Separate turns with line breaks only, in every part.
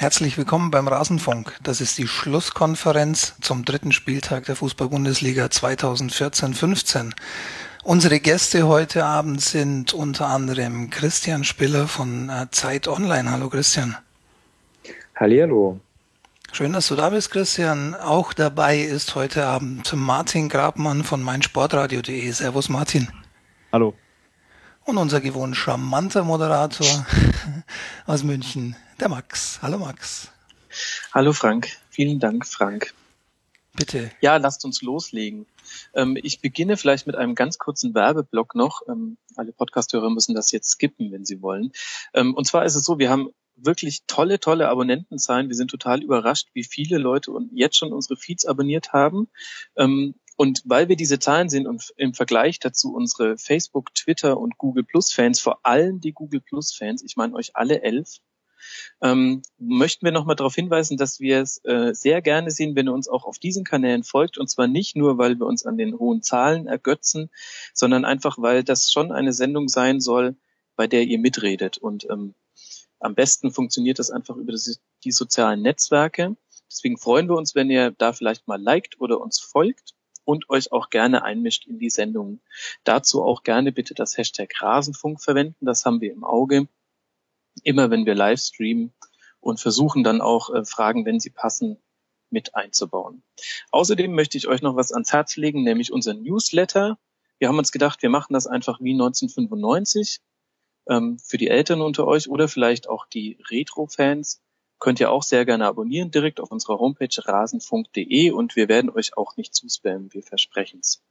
Herzlich willkommen beim Rasenfunk. Das ist die Schlusskonferenz zum dritten Spieltag der Fußball-Bundesliga 2014-15. Unsere Gäste heute Abend sind unter anderem Christian Spiller von äh, Zeit Online. Hallo Christian.
Hallihallo.
Schön, dass du da bist, Christian. Auch dabei ist heute Abend Martin Grabmann von meinsportradio.de. Servus Martin.
Hallo.
Und unser gewohnt charmanter Moderator aus München, der Max. Hallo Max.
Hallo Frank. Vielen Dank, Frank.
Bitte.
Ja, lasst uns loslegen. Ähm, ich beginne vielleicht mit einem ganz kurzen Werbeblock noch. Ähm, alle Podcasthörer müssen das jetzt skippen, wenn sie wollen. Ähm, und zwar ist es so, wir haben wirklich tolle, tolle Abonnentenzahlen. Wir sind total überrascht, wie viele Leute jetzt schon unsere Feeds abonniert haben. Ähm, und weil wir diese Zahlen sehen und im Vergleich dazu unsere Facebook, Twitter und Google Plus Fans, vor allem die Google Plus Fans, ich meine euch alle elf, ähm, möchten wir nochmal darauf hinweisen, dass wir es äh, sehr gerne sehen, wenn ihr uns auch auf diesen Kanälen folgt. Und zwar nicht nur, weil wir uns an den hohen Zahlen ergötzen, sondern einfach, weil das schon eine Sendung sein soll, bei der ihr mitredet. Und ähm, am besten funktioniert das einfach über das, die sozialen Netzwerke. Deswegen freuen wir uns, wenn ihr da vielleicht mal liked oder uns folgt und euch auch gerne einmischt in die Sendungen. Dazu auch gerne bitte das Hashtag Rasenfunk verwenden, das haben wir im Auge. Immer wenn wir live streamen und versuchen dann auch äh, Fragen, wenn sie passen, mit einzubauen. Außerdem möchte ich euch noch was ans Herz legen, nämlich unser Newsletter. Wir haben uns gedacht, wir machen das einfach wie 1995 ähm, für die Eltern unter euch oder vielleicht auch die Retro-Fans könnt ihr auch sehr gerne abonnieren, direkt auf unserer Homepage rasenfunk.de und wir werden euch auch nicht zuspammen, wir versprechen's.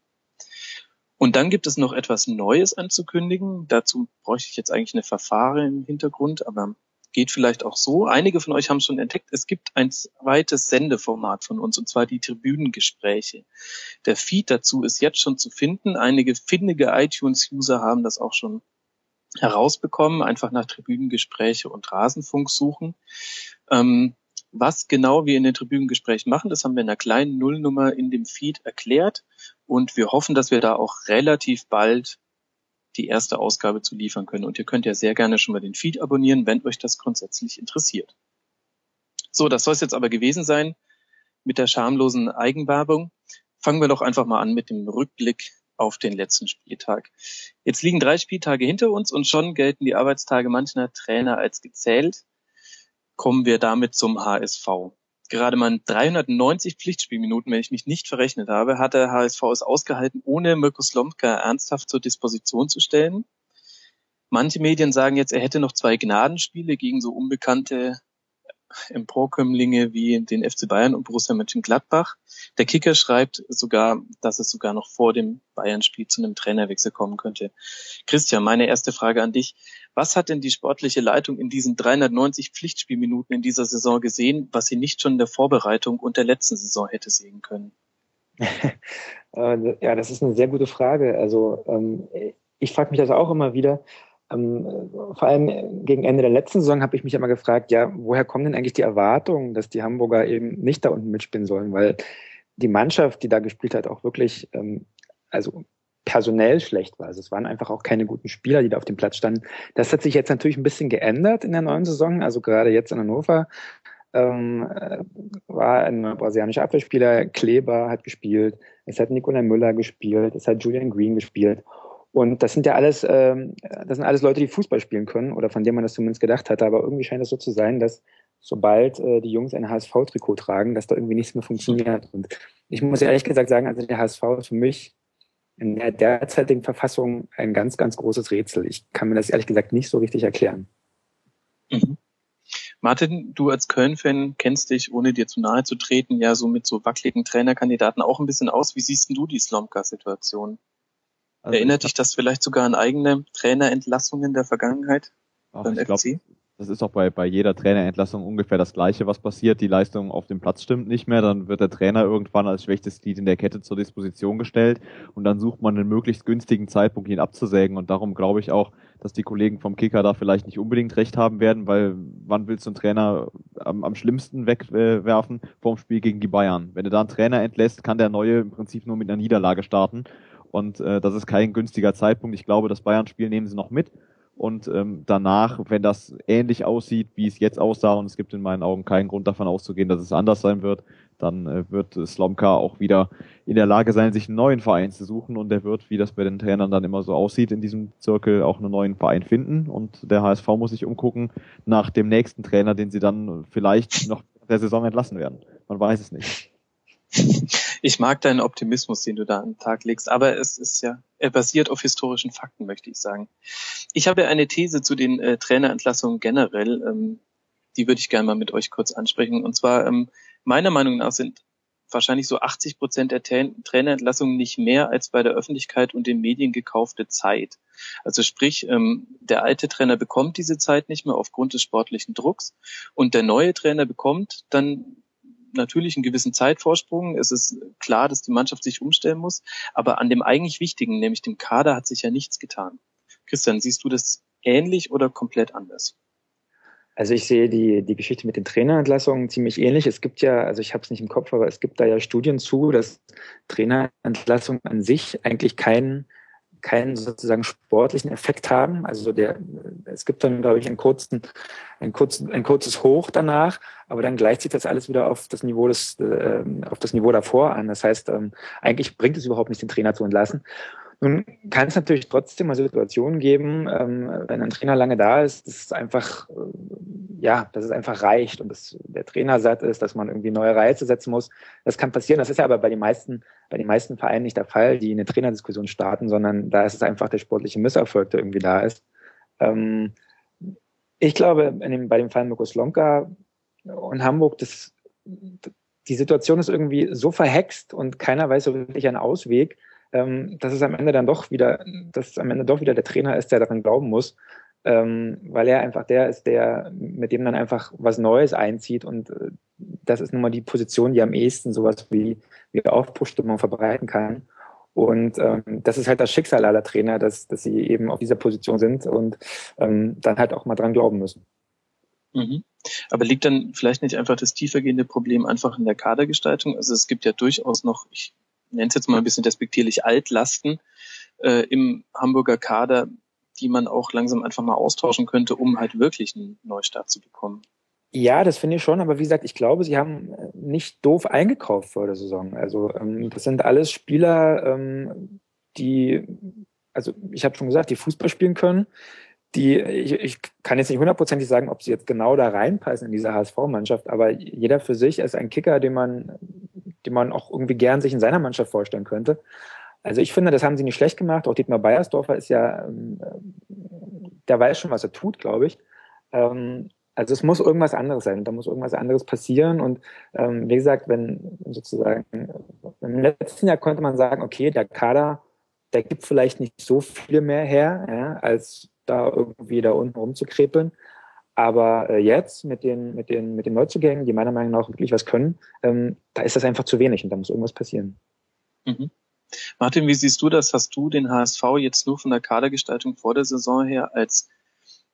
Und dann gibt es noch etwas Neues anzukündigen. Dazu bräuchte ich jetzt eigentlich eine Verfahren im Hintergrund, aber geht vielleicht auch so. Einige von euch haben schon entdeckt, es gibt ein zweites Sendeformat von uns, und zwar die Tribünengespräche. Der Feed dazu ist jetzt schon zu finden. Einige findige iTunes-User haben das auch schon herausbekommen, einfach nach Tribünengespräche und Rasenfunk suchen. Ähm, was genau wir in den Tribünengesprächen machen, das haben wir in einer kleinen Nullnummer in dem Feed erklärt und wir hoffen, dass wir da auch relativ bald die erste Ausgabe zu liefern können. Und ihr könnt ja sehr gerne schon mal den Feed abonnieren, wenn euch das grundsätzlich interessiert. So, das soll es jetzt aber gewesen sein mit der schamlosen Eigenwerbung. Fangen wir doch einfach mal an mit dem Rückblick auf den letzten Spieltag. Jetzt liegen drei Spieltage hinter uns und schon gelten die Arbeitstage mancher Trainer als gezählt. Kommen wir damit zum HSV. Gerade mal 390 Pflichtspielminuten, wenn ich mich nicht verrechnet habe, hat der HSV es ausgehalten, ohne Mirko Slomka ernsthaft zur Disposition zu stellen. Manche Medien sagen jetzt, er hätte noch zwei Gnadenspiele gegen so unbekannte Emporkömmlinge wie den FC Bayern und Borussia Mönchengladbach. Der Kicker schreibt sogar, dass es sogar noch vor dem Bayern-Spiel zu einem Trainerwechsel kommen könnte. Christian, meine erste Frage an dich. Was hat denn die sportliche Leitung in diesen 390 Pflichtspielminuten in dieser Saison gesehen, was sie nicht schon in der Vorbereitung und der letzten Saison hätte sehen können?
Ja, das ist eine sehr gute Frage. Also ähm, ich frage mich das auch immer wieder. Ähm, vor allem gegen Ende der letzten Saison habe ich mich immer gefragt, ja, woher kommen denn eigentlich die Erwartungen, dass die Hamburger eben nicht da unten mitspielen sollen? Weil die Mannschaft, die da gespielt hat, auch wirklich, ähm, also personell schlecht war. Also es waren einfach auch keine guten Spieler, die da auf dem Platz standen. Das hat sich jetzt natürlich ein bisschen geändert in der neuen Saison. Also gerade jetzt in Hannover ähm, äh, war ein brasilianischer Abwehrspieler, Kleber hat gespielt, es hat Nikolai Müller gespielt, es hat Julian Green gespielt. Und das sind ja alles, ähm, das sind alles Leute, die Fußball spielen können oder von denen man das zumindest gedacht hatte. Aber irgendwie scheint es so zu sein, dass sobald äh, die Jungs ein HSV-Trikot tragen, dass da irgendwie nichts mehr funktioniert. Und ich muss ehrlich gesagt sagen, also der HSV ist für mich in der derzeitigen Verfassung ein ganz, ganz großes Rätsel. Ich kann mir das ehrlich gesagt nicht so richtig erklären.
Mhm. Martin, du als Köln-Fan kennst dich, ohne dir zu nahe zu treten, ja so mit so wackeligen Trainerkandidaten auch ein bisschen aus. Wie siehst denn du die Slomka-Situation? Also Erinnert dich das vielleicht sogar an eigene Trainerentlassungen der Vergangenheit
Ach, beim FC? Glaub, das ist auch bei, bei jeder Trainerentlassung ungefähr das Gleiche, was passiert. Die Leistung auf dem Platz stimmt nicht mehr, dann wird der Trainer irgendwann als schwächstes Glied in der Kette zur Disposition gestellt und dann sucht man einen möglichst günstigen Zeitpunkt, ihn abzusägen. Und darum glaube ich auch, dass die Kollegen vom Kicker da vielleicht nicht unbedingt recht haben werden, weil wann willst du einen Trainer am, am schlimmsten wegwerfen? Vorm Spiel gegen die Bayern. Wenn du da einen Trainer entlässt, kann der neue im Prinzip nur mit einer Niederlage starten. Und äh, das ist kein günstiger Zeitpunkt. Ich glaube, das Bayern-Spiel nehmen sie noch mit Und ähm, danach, wenn das ähnlich aussieht, wie es jetzt aussah, und es gibt in meinen Augen keinen Grund davon auszugehen, dass es anders sein wird, dann äh, wird Slomka auch wieder in der Lage sein, sich einen neuen Verein zu suchen und er wird, wie das bei den Trainern dann immer so aussieht, in diesem Zirkel auch einen neuen Verein finden und der HSV muss sich umgucken nach dem nächsten Trainer, den sie dann vielleicht noch der Saison entlassen werden. Man weiß es nicht.
Ich mag deinen Optimismus, den du da an den Tag legst, aber es ist ja, er basiert auf historischen Fakten, möchte ich sagen. Ich habe eine These zu den äh, Trainerentlassungen generell, ähm, die würde ich gerne mal mit euch kurz ansprechen. Und zwar, ähm, meiner Meinung nach sind wahrscheinlich so 80 Prozent der Trainerentlassungen nicht mehr als bei der Öffentlichkeit und den Medien gekaufte Zeit. Also sprich, ähm, der alte Trainer bekommt diese Zeit nicht mehr aufgrund des sportlichen Drucks und der neue Trainer bekommt dann natürlich einen gewissen Zeitvorsprung. Es ist klar, dass die Mannschaft sich umstellen muss, aber an dem eigentlich Wichtigen, nämlich dem Kader, hat sich ja nichts getan. Christian, siehst du das ähnlich oder komplett anders?
Also ich sehe die, die Geschichte mit den Trainerentlassungen ziemlich ähnlich. Es gibt ja, also ich habe es nicht im Kopf, aber es gibt da ja Studien zu, dass Trainerentlassungen an sich eigentlich keinen keinen sozusagen sportlichen Effekt haben. Also der, es gibt dann, glaube ich, einen kurzen, ein, kurzen, ein kurzes Hoch danach, aber dann gleicht sich das alles wieder auf das Niveau des, äh, auf das Niveau davor an. Das heißt, ähm, eigentlich bringt es überhaupt nicht, den Trainer zu entlassen. Nun kann es natürlich trotzdem mal Situationen geben, ähm, wenn ein Trainer lange da ist, dass es einfach, äh, ja, dass es einfach reicht und dass der Trainer satt ist, dass man irgendwie neue Reize setzen muss. Das kann passieren. Das ist ja aber bei den meisten, bei den meisten Vereinen nicht der Fall, die eine Trainerdiskussion starten, sondern da ist es einfach der sportliche Misserfolg, der irgendwie da ist. Ähm, ich glaube, dem, bei dem Fall Mirko Slomka und Hamburg, das, die Situation ist irgendwie so verhext und keiner weiß so wirklich einen Ausweg, ähm, dass es am Ende dann doch wieder, dass am Ende doch wieder der Trainer ist, der daran glauben muss, ähm, weil er einfach der ist, der mit dem dann einfach was Neues einzieht und äh, das ist nun mal die Position, die am ehesten sowas wie, wie Aufbruchstimmung verbreiten kann. Und ähm, das ist halt das Schicksal aller Trainer, dass, dass sie eben auf dieser Position sind und ähm, dann halt auch mal dran glauben müssen.
Mhm. Aber liegt dann vielleicht nicht einfach das tiefergehende Problem einfach in der Kadergestaltung? Also es gibt ja durchaus noch, ich nenne es jetzt mal ein bisschen despektierlich, Altlasten äh, im Hamburger Kader, die man auch langsam einfach mal austauschen könnte, um halt wirklich einen Neustart zu bekommen.
Ja, das finde ich schon, aber wie gesagt, ich glaube, sie haben äh, nicht doof eingekauft vor der Saison. Also ähm, das sind alles Spieler, ähm, die, also ich habe schon gesagt, die Fußball spielen können. Die, ich, ich kann jetzt nicht hundertprozentig sagen, ob sie jetzt genau da reinpassen in diese HSV-Mannschaft, aber jeder für sich ist ein Kicker, den man die man auch irgendwie gern sich in seiner Mannschaft vorstellen könnte. Also ich finde, das haben sie nicht schlecht gemacht. Auch Dietmar Beiersdorfer ist ja, ähm, der weiß schon, was er tut, glaube ich. Ähm, also es muss irgendwas anderes sein. Da muss irgendwas anderes passieren. Und ähm, wie gesagt, wenn sozusagen im letzten Jahr konnte man sagen, okay, der Kader, der gibt vielleicht nicht so viel mehr her, ja, als da irgendwie da unten rumzukrepeln. Aber äh, jetzt mit den, mit, den, mit den Neuzugängen, die meiner Meinung nach wirklich was können, ähm, da ist das einfach zu wenig und da muss irgendwas passieren.
Mhm. Martin, wie siehst du das? Hast du den HSV jetzt nur von der Kadergestaltung vor der Saison her als,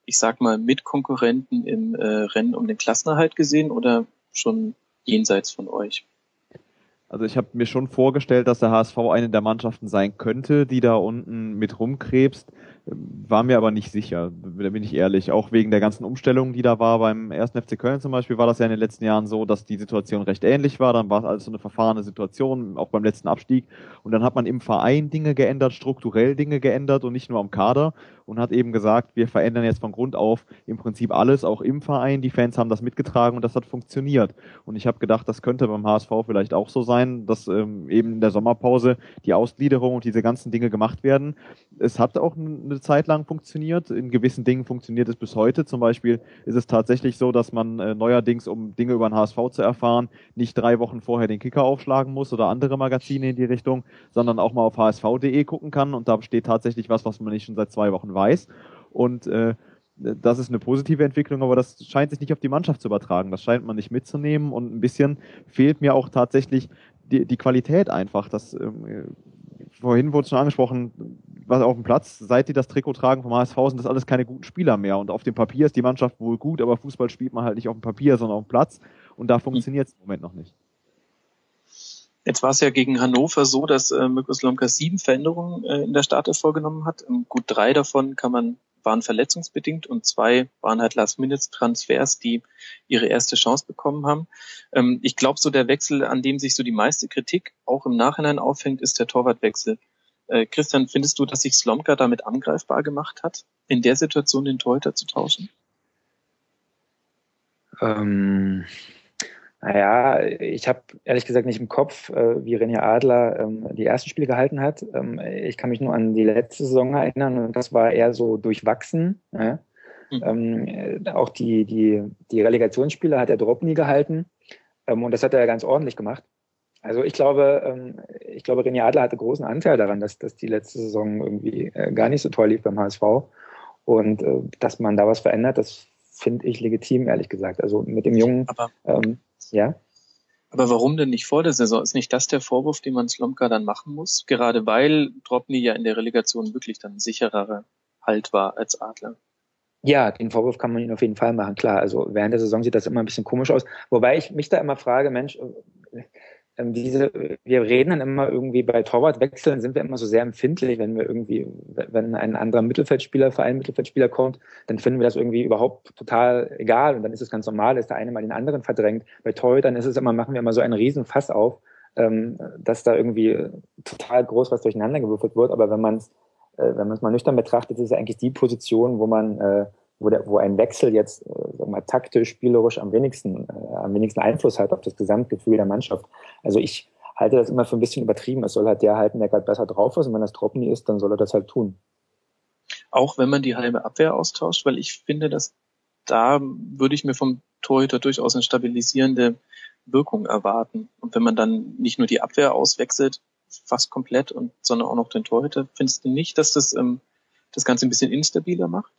ich sag mal, Mitkonkurrenten im äh, Rennen um den Klassenerhalt gesehen oder schon jenseits von euch?
Also ich habe mir schon vorgestellt, dass der HSV eine der Mannschaften sein könnte, die da unten mit rumkrebst. War mir aber nicht sicher, da bin ich ehrlich. Auch wegen der ganzen Umstellung, die da war beim ersten FC Köln zum Beispiel, war das ja in den letzten Jahren so, dass die Situation recht ähnlich war. Dann war es alles so eine verfahrene Situation, auch beim letzten Abstieg. Und dann hat man im Verein Dinge geändert, strukturell Dinge geändert und nicht nur am Kader und hat eben gesagt, wir verändern jetzt von Grund auf im Prinzip alles, auch im Verein. Die Fans haben das mitgetragen und das hat funktioniert. Und ich habe gedacht, das könnte beim HSV vielleicht auch so sein, dass ähm, eben in der Sommerpause die Ausgliederung und diese ganzen Dinge gemacht werden. Es hat auch eine Zeit lang funktioniert. In gewissen Dingen funktioniert es bis heute. Zum Beispiel ist es tatsächlich so, dass man äh, neuerdings, um Dinge über den HSV zu erfahren, nicht drei Wochen vorher den Kicker aufschlagen muss oder andere Magazine in die Richtung, sondern auch mal auf hsv.de gucken kann und da steht tatsächlich was, was man nicht schon seit zwei Wochen weiß. Und äh, das ist eine positive Entwicklung, aber das scheint sich nicht auf die Mannschaft zu übertragen. Das scheint man nicht mitzunehmen und ein bisschen fehlt mir auch tatsächlich die, die Qualität einfach. Das ähm, vorhin wurde schon angesprochen, was auf dem Platz, seit die das Trikot tragen vom HSV, sind das alles keine guten Spieler mehr. Und auf dem Papier ist die Mannschaft wohl gut, aber Fußball spielt man halt nicht auf dem Papier, sondern auf dem Platz. Und da funktioniert es im Moment noch nicht.
Jetzt war es ja gegen Hannover so, dass äh, Slomka sieben Veränderungen äh, in der Startelf vorgenommen hat. Ähm, gut drei davon kann man waren verletzungsbedingt und zwei waren halt Last-Minute-Transfers, die ihre erste Chance bekommen haben. Ähm, ich glaube, so der Wechsel, an dem sich so die meiste Kritik auch im Nachhinein aufhängt, ist der Torwartwechsel. Äh, Christian, findest du, dass sich Slomka damit angreifbar gemacht hat, in der Situation den Torhüter zu tauschen?
Ähm, naja, ich habe ehrlich gesagt nicht im Kopf, äh, wie René Adler ähm, die ersten Spiele gehalten hat. Ähm, ich kann mich nur an die letzte Saison erinnern und das war eher so durchwachsen. Ja? Mhm. Ähm, auch die, die, die Relegationsspiele hat er Drop nie gehalten ähm, und das hat er ganz ordentlich gemacht. Also ich glaube, ähm, ich glaube, René Adler hatte großen Anteil daran, dass, dass die letzte Saison irgendwie äh, gar nicht so toll lief beim HSV. Und äh, dass man da was verändert, das finde ich legitim, ehrlich gesagt. Also mit dem Jungen,
aber, ähm, ja. Aber warum denn nicht vor der Saison? Ist nicht das der Vorwurf, den man Slomka dann machen muss? Gerade weil Dropny ja in der Relegation wirklich dann sicherer Halt war als Adler.
Ja, den Vorwurf kann man ihn auf jeden Fall machen, klar. Also während der Saison sieht das immer ein bisschen komisch aus. Wobei ich mich da immer frage, Mensch, ähm, diese, wir reden dann immer irgendwie bei Torwartwechseln sind wir immer so sehr empfindlich, wenn wir irgendwie, wenn ein anderer Mittelfeldspieler für einen Mittelfeldspieler kommt, dann finden wir das irgendwie überhaupt total egal und dann ist es ganz normal, dass der eine mal den anderen verdrängt. Bei Torhütern ist es immer, machen wir immer so einen riesen Fass auf, ähm, dass da irgendwie total groß was durcheinander gewürfelt wird, aber wenn man es, äh, wenn man es mal nüchtern betrachtet, ist es eigentlich die Position, wo man äh, wo, der, wo ein Wechsel jetzt äh, mal, taktisch, spielerisch am wenigsten, äh, am wenigsten Einfluss hat auf das Gesamtgefühl der Mannschaft. Also ich halte das immer für ein bisschen übertrieben. Es soll halt der halten, der gerade besser drauf ist. Und wenn das Tropni ist, dann soll er das halt tun.
Auch wenn man die halbe Abwehr austauscht, weil ich finde, dass da würde ich mir vom Torhüter durchaus eine stabilisierende Wirkung erwarten. Und wenn man dann nicht nur die Abwehr auswechselt, fast komplett, und sondern auch noch den Torhüter, findest du nicht, dass das ähm, das Ganze ein bisschen instabiler macht?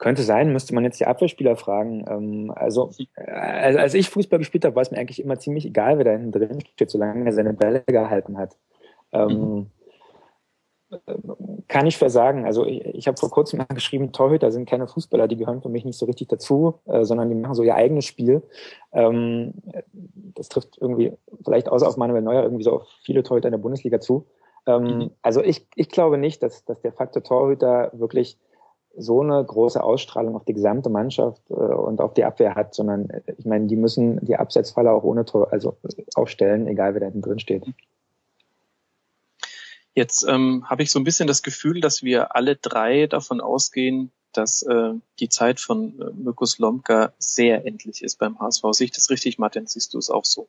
Könnte sein, müsste man jetzt die Abwehrspieler fragen. Ähm, also, äh, als ich Fußball gespielt habe, war es mir eigentlich immer ziemlich egal, wer da hinten drin steht, solange er seine Bälle gehalten hat. Ähm, mhm. Kann ich versagen. Also ich, ich habe vor kurzem geschrieben, Torhüter sind keine Fußballer, die gehören für mich nicht so richtig dazu, äh, sondern die machen so ihr eigenes Spiel. Ähm, das trifft irgendwie vielleicht außer auf Manuel Neuer irgendwie so auf viele Torhüter in der Bundesliga zu. Ähm, mhm. Also ich, ich glaube nicht, dass, dass der Faktor Torhüter wirklich so eine große Ausstrahlung auf die gesamte Mannschaft äh, und auf die Abwehr hat, sondern äh, ich meine, die müssen die Absetzfalle auch ohne Tor, also aufstellen, egal wer da hinten drin steht.
Jetzt ähm, habe ich so ein bisschen das Gefühl, dass wir alle drei davon ausgehen, dass äh, die Zeit von äh, Mirko Lomka sehr endlich ist beim HSV. Sehe ich das richtig, Martin? Siehst du es auch so?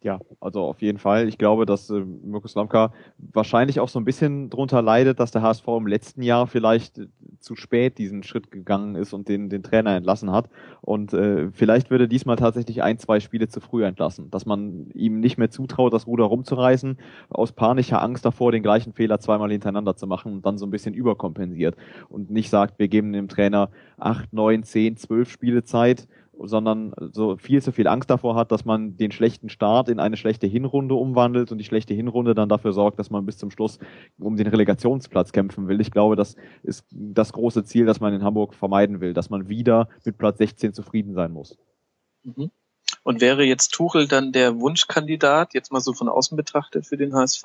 Ja, also auf jeden Fall. Ich glaube, dass äh, Mirko Slamka wahrscheinlich auch so ein bisschen drunter leidet, dass der HSV im letzten Jahr vielleicht äh, zu spät diesen Schritt gegangen ist und den, den Trainer entlassen hat. Und äh, vielleicht würde diesmal tatsächlich ein, zwei Spiele zu früh entlassen, dass man ihm nicht mehr zutraut, das Ruder rumzureißen, aus panischer Angst davor, den gleichen Fehler zweimal hintereinander zu machen und dann so ein bisschen überkompensiert und nicht sagt, wir geben dem Trainer acht, neun, zehn, zwölf Spiele Zeit sondern so viel zu viel Angst davor hat, dass man den schlechten Start in eine schlechte Hinrunde umwandelt und die schlechte Hinrunde dann dafür sorgt, dass man bis zum Schluss um den Relegationsplatz kämpfen will. Ich glaube, das ist das große Ziel, das man in Hamburg vermeiden will, dass man wieder mit Platz 16 zufrieden sein muss.
Mhm. Und wäre jetzt Tuchel dann der Wunschkandidat, jetzt mal so von außen betrachtet, für den HSV?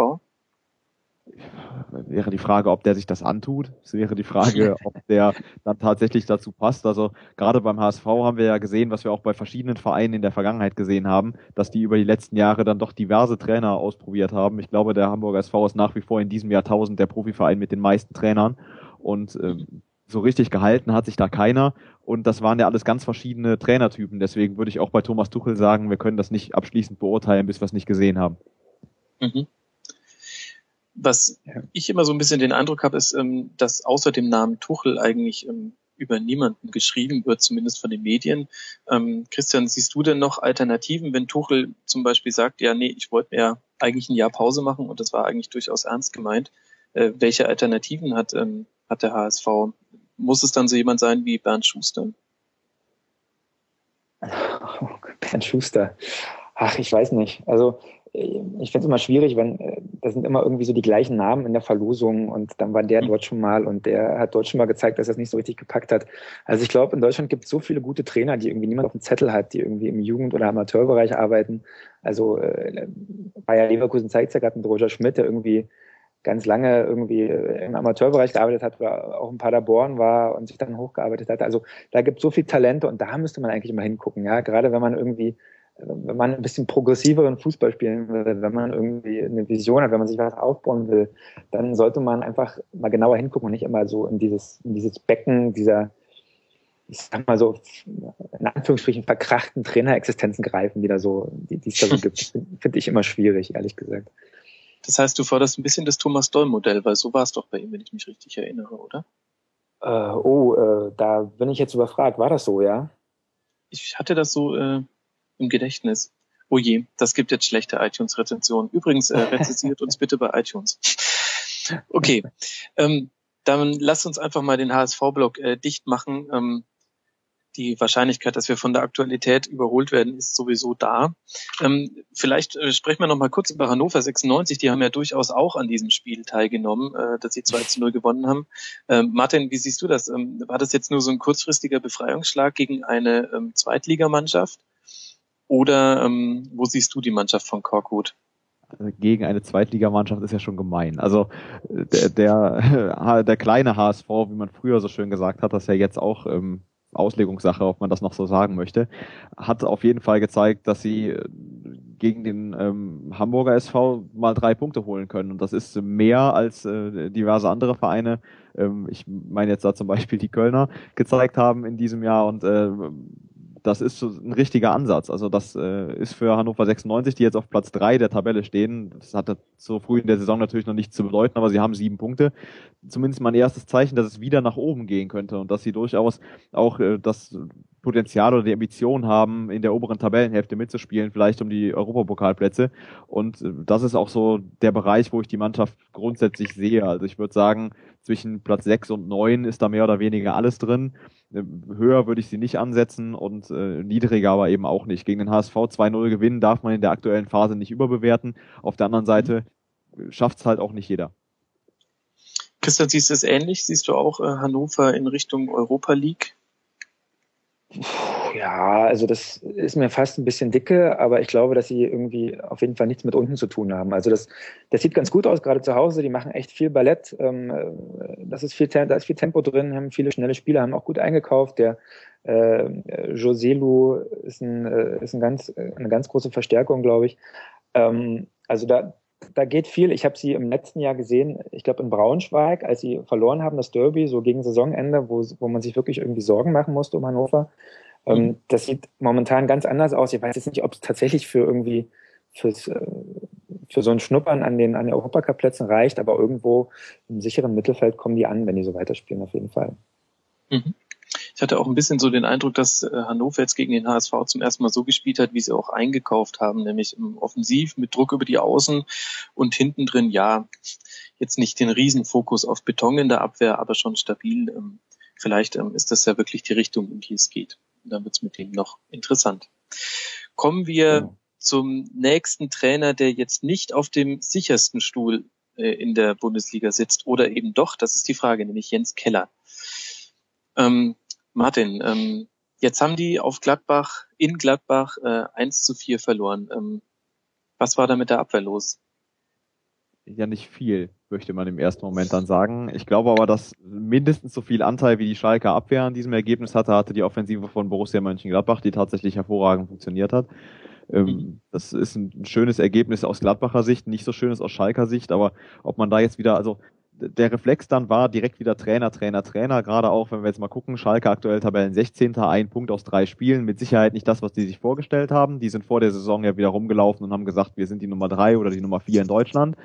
Wäre die Frage, ob der sich das antut. Es wäre die Frage, ob der dann tatsächlich dazu passt. Also gerade beim HSV haben wir ja gesehen, was wir auch bei verschiedenen Vereinen in der Vergangenheit gesehen haben, dass die über die letzten Jahre dann doch diverse Trainer ausprobiert haben. Ich glaube, der Hamburger SV ist nach wie vor in diesem Jahrtausend der Profiverein mit den meisten Trainern. Und ähm, so richtig gehalten hat sich da keiner. Und das waren ja alles ganz verschiedene Trainertypen. Deswegen würde ich auch bei Thomas Tuchel sagen, wir können das nicht abschließend beurteilen, bis wir es nicht gesehen haben. Mhm.
Was ja. ich immer so ein bisschen den Eindruck habe, ist, ähm, dass außer dem Namen Tuchel eigentlich ähm, über niemanden geschrieben wird, zumindest von den Medien. Ähm, Christian, siehst du denn noch Alternativen, wenn Tuchel zum Beispiel sagt, ja, nee, ich wollte mir eigentlich ein Jahr Pause machen und das war eigentlich durchaus ernst gemeint. Äh, welche Alternativen hat, hat der HSV? Muss es dann so jemand sein wie Bernd Schuster?
Oh, Bernd Schuster. Ach, ich weiß nicht. Also ich finde es immer schwierig, wenn äh, das sind immer irgendwie so die gleichen Namen in der Verlosung und dann war der mhm. dort schon mal und der hat dort schon mal gezeigt, dass er es nicht so richtig gepackt hat. Also ich glaube, in Deutschland gibt es so viele gute Trainer, die irgendwie niemand auf dem Zettel hat, die irgendwie im Jugend- oder Amateurbereich arbeiten. Also äh, Bayer Leverkusen zeigt es ja gerade mit Roger Schmidt, der irgendwie ganz lange irgendwie im Amateurbereich gearbeitet hat oder auch in Paderborn war und sich dann hochgearbeitet hat. Also da gibt es so viel Talente und da müsste man eigentlich immer hingucken. Ja, gerade wenn man irgendwie wenn man ein bisschen progressiveren Fußball spielen will, wenn man irgendwie eine Vision hat, wenn man sich was aufbauen will, dann sollte man einfach mal genauer hingucken und nicht immer so in dieses, in dieses Becken dieser, ich sag mal so, in Anführungsstrichen verkrachten Trainerexistenzen greifen, die da so, die, die es da so gibt. Finde ich immer schwierig, ehrlich gesagt.
Das heißt, du forderst ein bisschen das Thomas Doll-Modell, weil so war es doch bei ihm, wenn ich mich richtig erinnere, oder?
Äh, oh, äh, da bin ich jetzt überfragt. War das so, ja?
Ich hatte das so äh, im Gedächtnis. Oh je, das gibt jetzt schlechte iTunes-Rezensionen. Übrigens, äh, rezensiert uns bitte bei iTunes. Okay, ähm, dann lasst uns einfach mal den HSV-Blog äh, dicht machen. Ähm, die Wahrscheinlichkeit, dass wir von der Aktualität überholt werden, ist sowieso da. Ähm, vielleicht äh, sprechen wir noch mal kurz über Hannover 96. Die haben ja durchaus auch an diesem Spiel teilgenommen, äh, dass sie 2 zu 0 gewonnen haben. Ähm, Martin, wie siehst du das? Ähm, war das jetzt nur so ein kurzfristiger Befreiungsschlag gegen eine ähm, Zweitligamannschaft? Oder ähm, wo siehst du die Mannschaft von Korkut?
Also gegen eine Zweitligamannschaft ist ja schon gemein. Also der, der, der kleine HSV, wie man früher so schön gesagt hat, das ist ja jetzt auch ähm, Auslegungssache, ob man das noch so sagen möchte, hat auf jeden Fall gezeigt, dass sie äh, gegen den ähm, Hamburger SV mal drei Punkte holen können. Und das ist mehr als äh, diverse andere Vereine, ähm, ich meine jetzt da zum Beispiel die Kölner, gezeigt haben in diesem Jahr. Und äh, das ist so ein richtiger Ansatz. Also das äh, ist für Hannover 96, die jetzt auf Platz drei der Tabelle stehen, das hatte so früh in der Saison natürlich noch nichts zu bedeuten, aber sie haben sieben Punkte. Zumindest mal ein erstes Zeichen, dass es wieder nach oben gehen könnte und dass sie durchaus auch äh, das Potenzial oder die Ambition haben, in der oberen Tabellenhälfte mitzuspielen, vielleicht um die Europapokalplätze. Und äh, das ist auch so der Bereich, wo ich die Mannschaft grundsätzlich sehe. Also ich würde sagen, zwischen Platz sechs und neun ist da mehr oder weniger alles drin. Äh, höher würde ich sie nicht ansetzen und äh, niedriger aber eben auch nicht. Gegen den HSV 2-0 gewinnen darf man in der aktuellen Phase nicht überbewerten. Auf der anderen Seite schafft es halt auch nicht jeder.
Christian, siehst du es ähnlich? Siehst du auch äh, Hannover in Richtung Europa League?
Ja, also das ist mir fast ein bisschen dicke, aber ich glaube, dass sie irgendwie auf jeden Fall nichts mit unten zu tun haben. Also das, das sieht ganz gut aus, gerade zu Hause. Die machen echt viel Ballett. Ähm, das ist viel, da ist viel Tempo drin, haben viele schnelle Spieler, haben auch gut eingekauft. Der äh, Joselu ist, ein, äh, ist ein ganz, eine ganz große Verstärkung, glaube ich. Ähm, also da, da geht viel. Ich habe sie im letzten Jahr gesehen, ich glaube in Braunschweig, als sie verloren haben, das Derby, so gegen Saisonende, wo, wo man sich wirklich irgendwie Sorgen machen musste um Hannover. Ähm, mhm. das sieht momentan ganz anders aus. Ich weiß jetzt nicht, ob es tatsächlich für irgendwie fürs, äh, für so ein Schnuppern an den, an den Europacup-Plätzen reicht, aber irgendwo im sicheren Mittelfeld kommen die an, wenn die so weiterspielen, auf jeden Fall.
Mhm. Ich hatte auch ein bisschen so den Eindruck, dass äh, Hannover jetzt gegen den HSV zum ersten Mal so gespielt hat, wie sie auch eingekauft haben, nämlich im Offensiv mit Druck über die Außen und hinten drin, ja, jetzt nicht den Riesenfokus auf Beton in der Abwehr, aber schon stabil. Ähm, vielleicht ähm, ist das ja wirklich die Richtung, in die es geht. Und dann wird es mit dem noch interessant. Kommen wir ja. zum nächsten Trainer, der jetzt nicht auf dem sichersten Stuhl äh, in der Bundesliga sitzt oder eben doch, das ist die Frage, nämlich Jens Keller. Ähm, Martin, ähm, jetzt haben die auf Gladbach, in Gladbach äh, 1 zu 4 verloren. Ähm, was war da mit der Abwehr los?
Ja, nicht viel, möchte man im ersten Moment dann sagen. Ich glaube aber, dass mindestens so viel Anteil wie die Schalker Abwehr an diesem Ergebnis hatte, hatte die Offensive von Borussia Mönchengladbach, die tatsächlich hervorragend funktioniert hat. Ähm, mhm. Das ist ein schönes Ergebnis aus Gladbacher Sicht, nicht so schönes aus Schalker Sicht, aber ob man da jetzt wieder, also der Reflex dann war direkt wieder Trainer, Trainer, Trainer. Gerade auch, wenn wir jetzt mal gucken, Schalke aktuell Tabellen 16. Ein Punkt aus drei Spielen. Mit Sicherheit nicht das, was die sich vorgestellt haben. Die sind vor der Saison ja wieder rumgelaufen und haben gesagt, wir sind die Nummer drei oder die Nummer vier in Deutschland.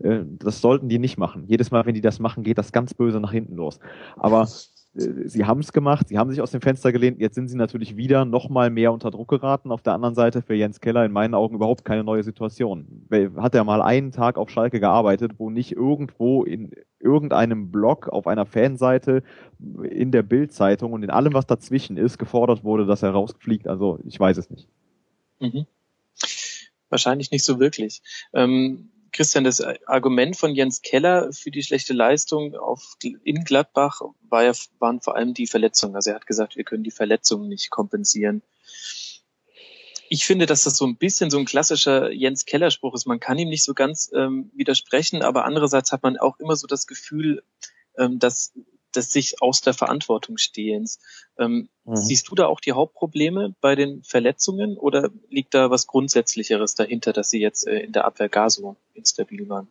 Äh, das sollten die nicht machen. Jedes Mal, wenn die das machen, geht das ganz böse nach hinten los. Aber sie haben es gemacht, sie haben sich aus dem Fenster gelehnt, jetzt sind sie natürlich wieder noch mal mehr unter Druck geraten. Auf der anderen Seite für Jens Keller in meinen Augen überhaupt keine neue Situation. Hat er mal einen Tag auf Schalke gearbeitet, wo nicht irgendwo in irgendeinem Blog auf einer Fanseite in der Bildzeitung und in allem, was dazwischen ist, gefordert wurde, dass er rausfliegt. Also ich weiß es nicht.
Mhm. Wahrscheinlich nicht so wirklich. Ähm Christian, das Argument von Jens Keller für die schlechte Leistung auf, in Gladbach war ja, waren vor allem die Verletzungen. Also er hat gesagt, wir können die Verletzungen nicht kompensieren. ich finde, dass das so ein bisschen so ein klassischer Jens Keller-Spruch ist. Man kann ihm nicht so ganz ähm, widersprechen, aber andererseits hat man auch immer so das Gefühl, ähm, dass des sich aus der Verantwortung stehens. Ähm, mhm. Siehst du da auch die Hauptprobleme bei den Verletzungen oder liegt da was Grundsätzlicheres dahinter, dass sie jetzt äh, in der Abwehr gar so instabil waren?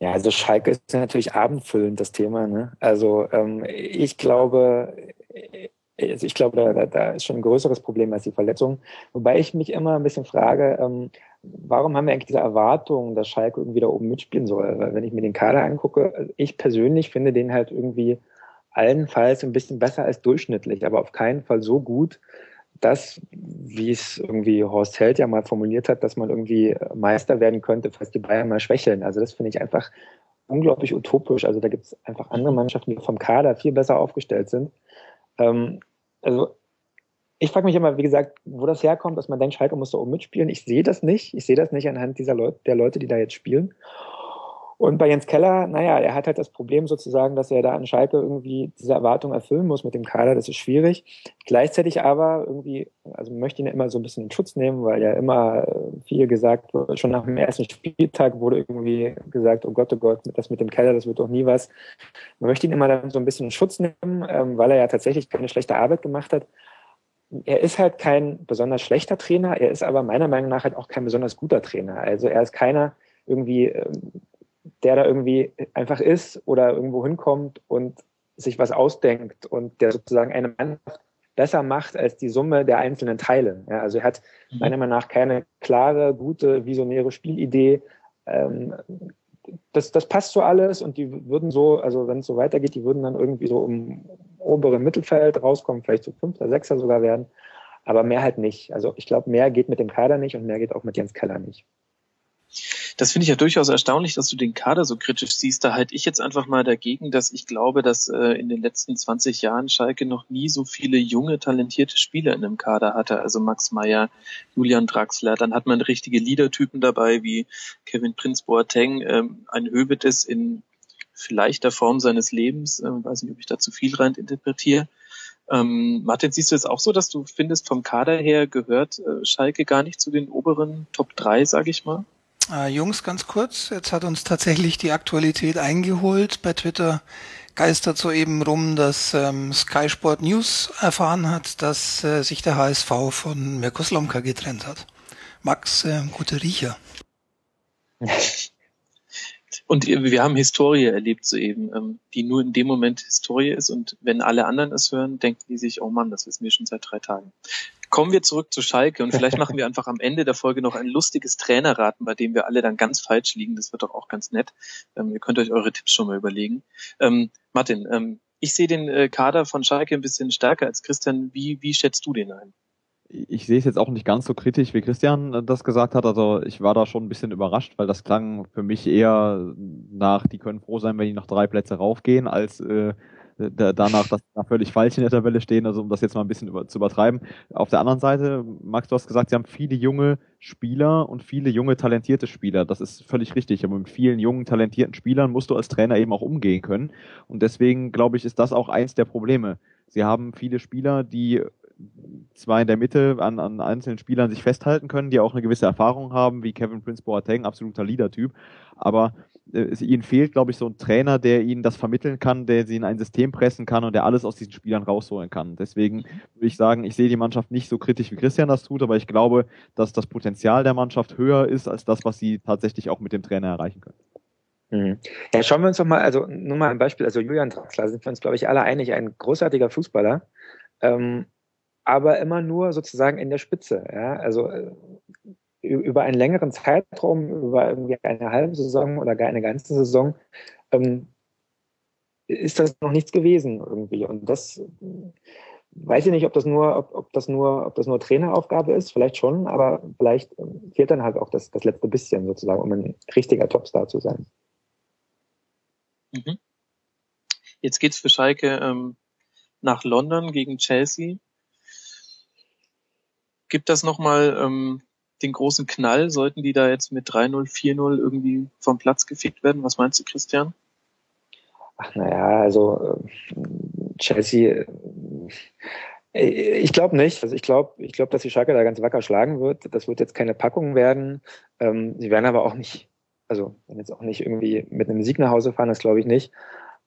Ja, also Schalke ist natürlich abendfüllend, das Thema. Ne? Also ähm, ich glaube, also ich glaube, da, da ist schon ein größeres Problem als die Verletzung. Wobei ich mich immer ein bisschen frage, ähm, warum haben wir eigentlich diese Erwartung, dass Schalke irgendwie da oben mitspielen soll? Weil wenn ich mir den Kader angucke, ich persönlich finde den halt irgendwie allenfalls ein bisschen besser als durchschnittlich, aber auf keinen Fall so gut, dass, wie es irgendwie Horst Held ja mal formuliert hat, dass man irgendwie Meister werden könnte, falls die Bayern mal schwächeln. Also das finde ich einfach unglaublich utopisch. Also da gibt es einfach andere Mannschaften, die vom Kader viel besser aufgestellt sind. Ähm, also ich frage mich immer, wie gesagt, wo das herkommt, dass man denkt, Schalke muss da oben mitspielen. Ich sehe das nicht. Ich sehe das nicht anhand dieser Leute, der Leute, die da jetzt spielen. Und bei Jens Keller, naja, er hat halt das Problem sozusagen, dass er da an Schalke irgendwie diese Erwartung erfüllen muss mit dem Kader. Das ist schwierig. Gleichzeitig aber irgendwie, also man möchte ihn ja immer so ein bisschen in Schutz nehmen, weil ja immer viel gesagt wurde. Schon nach dem ersten Spieltag wurde irgendwie gesagt, oh Gott, oh Gott, das mit dem Keller, das wird doch nie was. Man möchte ihn immer dann so ein bisschen in Schutz nehmen, ähm, weil er ja tatsächlich keine schlechte Arbeit gemacht hat er ist halt kein besonders schlechter Trainer, er ist aber meiner Meinung nach halt auch kein besonders guter Trainer. Also er ist keiner irgendwie, ähm, der da irgendwie einfach ist oder irgendwo hinkommt und sich was ausdenkt und der sozusagen eine Mannschaft besser macht als die Summe der einzelnen Teile. Ja, also er hat mhm. meiner Meinung nach keine klare, gute, visionäre Spielidee. Ähm, das, das passt so alles und die würden so, also wenn es so weitergeht, die würden dann irgendwie so im oberen Mittelfeld rauskommen, vielleicht so Fünfter, Sechster sogar werden, aber mehr halt nicht. Also ich glaube, mehr geht mit dem Kader nicht und mehr geht auch mit Jens Keller nicht.
Das finde ich ja durchaus erstaunlich, dass du den Kader so kritisch siehst. Da halte ich jetzt einfach mal dagegen, dass ich glaube, dass äh, in den letzten 20 Jahren Schalke noch nie so viele junge, talentierte Spieler in einem Kader hatte. Also Max Meyer, Julian Draxler. Dann hat man richtige Leadertypen dabei, wie Kevin Prinz Boateng, ähm, ein Hövedes in vielleicht der Form seines Lebens. Äh, weiß nicht, ob ich da zu viel rein interpretiere. Ähm, Martin, siehst du es auch so, dass du findest, vom Kader her gehört äh, Schalke gar nicht zu den oberen Top 3, sage ich mal?
Äh, Jungs, ganz kurz, jetzt hat uns tatsächlich die Aktualität eingeholt. Bei Twitter geistert soeben rum, dass ähm, Sky Sport News erfahren hat, dass äh, sich der HSV von Mirko Slomka getrennt hat. Max, äh, gute Riecher.
Und wir haben Historie erlebt soeben, ähm, die nur in dem Moment Historie ist. Und wenn alle anderen es hören, denken die sich, oh Mann, das wissen wir schon seit drei Tagen. Kommen wir zurück zu Schalke und vielleicht machen wir einfach am Ende der Folge noch ein lustiges Trainerraten, bei dem wir alle dann ganz falsch liegen. Das wird doch auch ganz nett. Ähm, ihr könnt euch eure Tipps schon mal überlegen. Ähm, Martin, ähm, ich sehe den äh, Kader von Schalke ein bisschen stärker als Christian. Wie, wie schätzt du den ein?
ich sehe es jetzt auch nicht ganz so kritisch, wie Christian das gesagt hat. Also ich war da schon ein bisschen überrascht, weil das klang für mich eher nach, die können froh sein, wenn die noch drei Plätze raufgehen, als äh, danach, dass sie da völlig falsch in der Tabelle stehen, also um das jetzt mal ein bisschen über, zu übertreiben. Auf der anderen Seite, Max, du hast gesagt, sie haben viele junge Spieler und viele junge, talentierte Spieler. Das ist völlig richtig. Aber mit vielen jungen, talentierten Spielern musst du als Trainer eben auch umgehen können. Und deswegen, glaube ich, ist das auch eins der Probleme. Sie haben viele Spieler, die zwar in der Mitte an, an einzelnen Spielern sich festhalten können, die auch eine gewisse Erfahrung haben, wie Kevin Prince Boateng, absoluter Leader-Typ, aber äh, ihnen fehlt, glaube ich, so ein Trainer, der ihnen das vermitteln kann, der sie in ein System pressen kann und der alles aus diesen Spielern rausholen kann. Deswegen würde ich sagen, ich sehe die Mannschaft nicht so kritisch, wie Christian das tut, aber ich glaube, dass das Potenzial der Mannschaft höher ist als das, was sie tatsächlich auch mit dem Trainer erreichen können.
Mhm. Ja, schauen wir uns doch mal, also nur mal ein Beispiel, also Julian Draxler sind wir uns, glaube ich, alle einig, ein großartiger Fußballer. Ähm, aber immer nur sozusagen in der Spitze. Ja? Also äh, über einen längeren Zeitraum, über irgendwie eine halbe Saison oder gar eine ganze Saison, ähm, ist das noch nichts gewesen irgendwie. Und das weiß ich nicht, ob das nur, ob, ob das nur, ob das nur Traineraufgabe ist, vielleicht schon, aber vielleicht ähm, fehlt dann halt auch das, das letzte bisschen sozusagen, um ein richtiger Topstar zu sein.
Mhm. Jetzt geht's für Schalke ähm, nach London gegen Chelsea. Gibt das nochmal ähm, den großen Knall? Sollten die da jetzt mit 3-0, 4-0 irgendwie vom Platz gefickt werden? Was meinst du, Christian?
Ach naja, also äh, Chelsea, Ich glaube nicht. Also ich glaube, ich glaube, dass die Schalke da ganz wacker schlagen wird. Das wird jetzt keine Packung werden. Ähm, sie werden aber auch nicht, also wenn jetzt auch nicht irgendwie mit einem Sieg nach Hause fahren, das glaube ich nicht.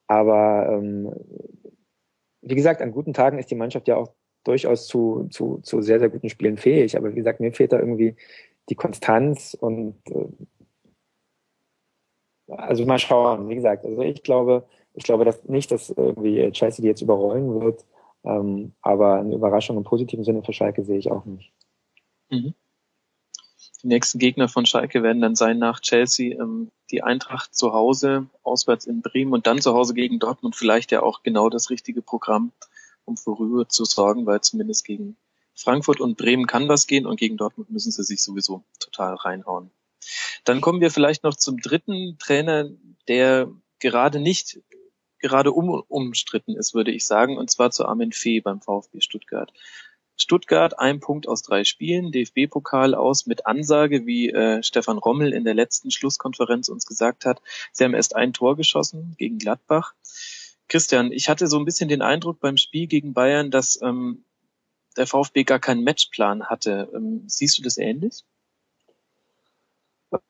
Aber ähm, wie gesagt, an guten Tagen ist die Mannschaft ja auch durchaus zu, zu, zu sehr, sehr guten Spielen fähig. Aber wie gesagt, mir fehlt da irgendwie die Konstanz und äh, also mal schauen, wie gesagt, also ich glaube, ich glaube dass nicht, dass irgendwie Chelsea die jetzt überrollen wird, ähm, aber eine Überraschung im positiven Sinne für Schalke sehe ich auch nicht.
Mhm. Die nächsten Gegner von Schalke werden dann sein nach Chelsea ähm, die Eintracht zu Hause, auswärts in Bremen und dann zu Hause gegen Dortmund. Vielleicht ja auch genau das richtige Programm, um Ruhe zu sorgen, weil zumindest gegen Frankfurt und Bremen kann was gehen und gegen Dortmund müssen sie sich sowieso total reinhauen. Dann kommen wir vielleicht noch zum dritten Trainer, der gerade nicht gerade um, umstritten ist, würde ich sagen, und zwar zu Armin Fee beim VfB Stuttgart. Stuttgart ein Punkt aus drei Spielen, DFB-Pokal aus mit Ansage, wie äh, Stefan Rommel in der letzten Schlusskonferenz uns gesagt hat. Sie haben erst ein Tor geschossen gegen Gladbach. Christian, ich hatte so ein bisschen den Eindruck beim Spiel gegen Bayern, dass ähm, der VfB gar keinen Matchplan hatte. Ähm, siehst du das ähnlich?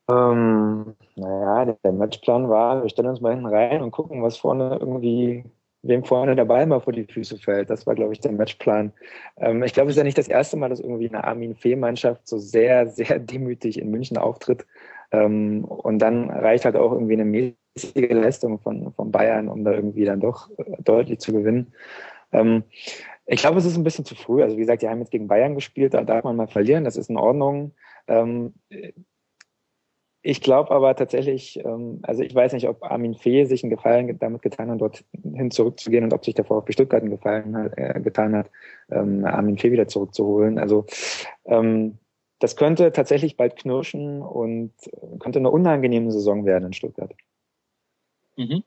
Ähm, naja, der, Matchplan war, wir stellen uns mal hinten rein und gucken, was vorne irgendwie, wem vorne der Ball mal vor die Füße fällt. Das war, glaube ich, der Matchplan. Ähm, ich glaube, es ist ja nicht das erste Mal, dass irgendwie eine Armin Fee-Mannschaft so sehr, sehr demütig in München auftritt. Ähm, und dann reicht halt auch irgendwie eine mäßige Leistung von, von Bayern, um da irgendwie dann doch äh, deutlich zu gewinnen. Ähm, ich glaube, es ist ein bisschen zu früh. Also wie gesagt, die haben jetzt gegen Bayern gespielt, da darf man mal verlieren, das ist in Ordnung. Ähm, ich glaube aber tatsächlich, ähm, also ich weiß nicht, ob Armin Fee sich einen Gefallen damit getan hat, dorthin zurückzugehen und ob sich der VfB Stuttgart einen Gefallen hat, äh, getan hat, ähm, Armin Fee wieder zurückzuholen. Also ähm, das könnte tatsächlich bald knirschen und könnte eine unangenehme Saison werden in Stuttgart.
Mhm.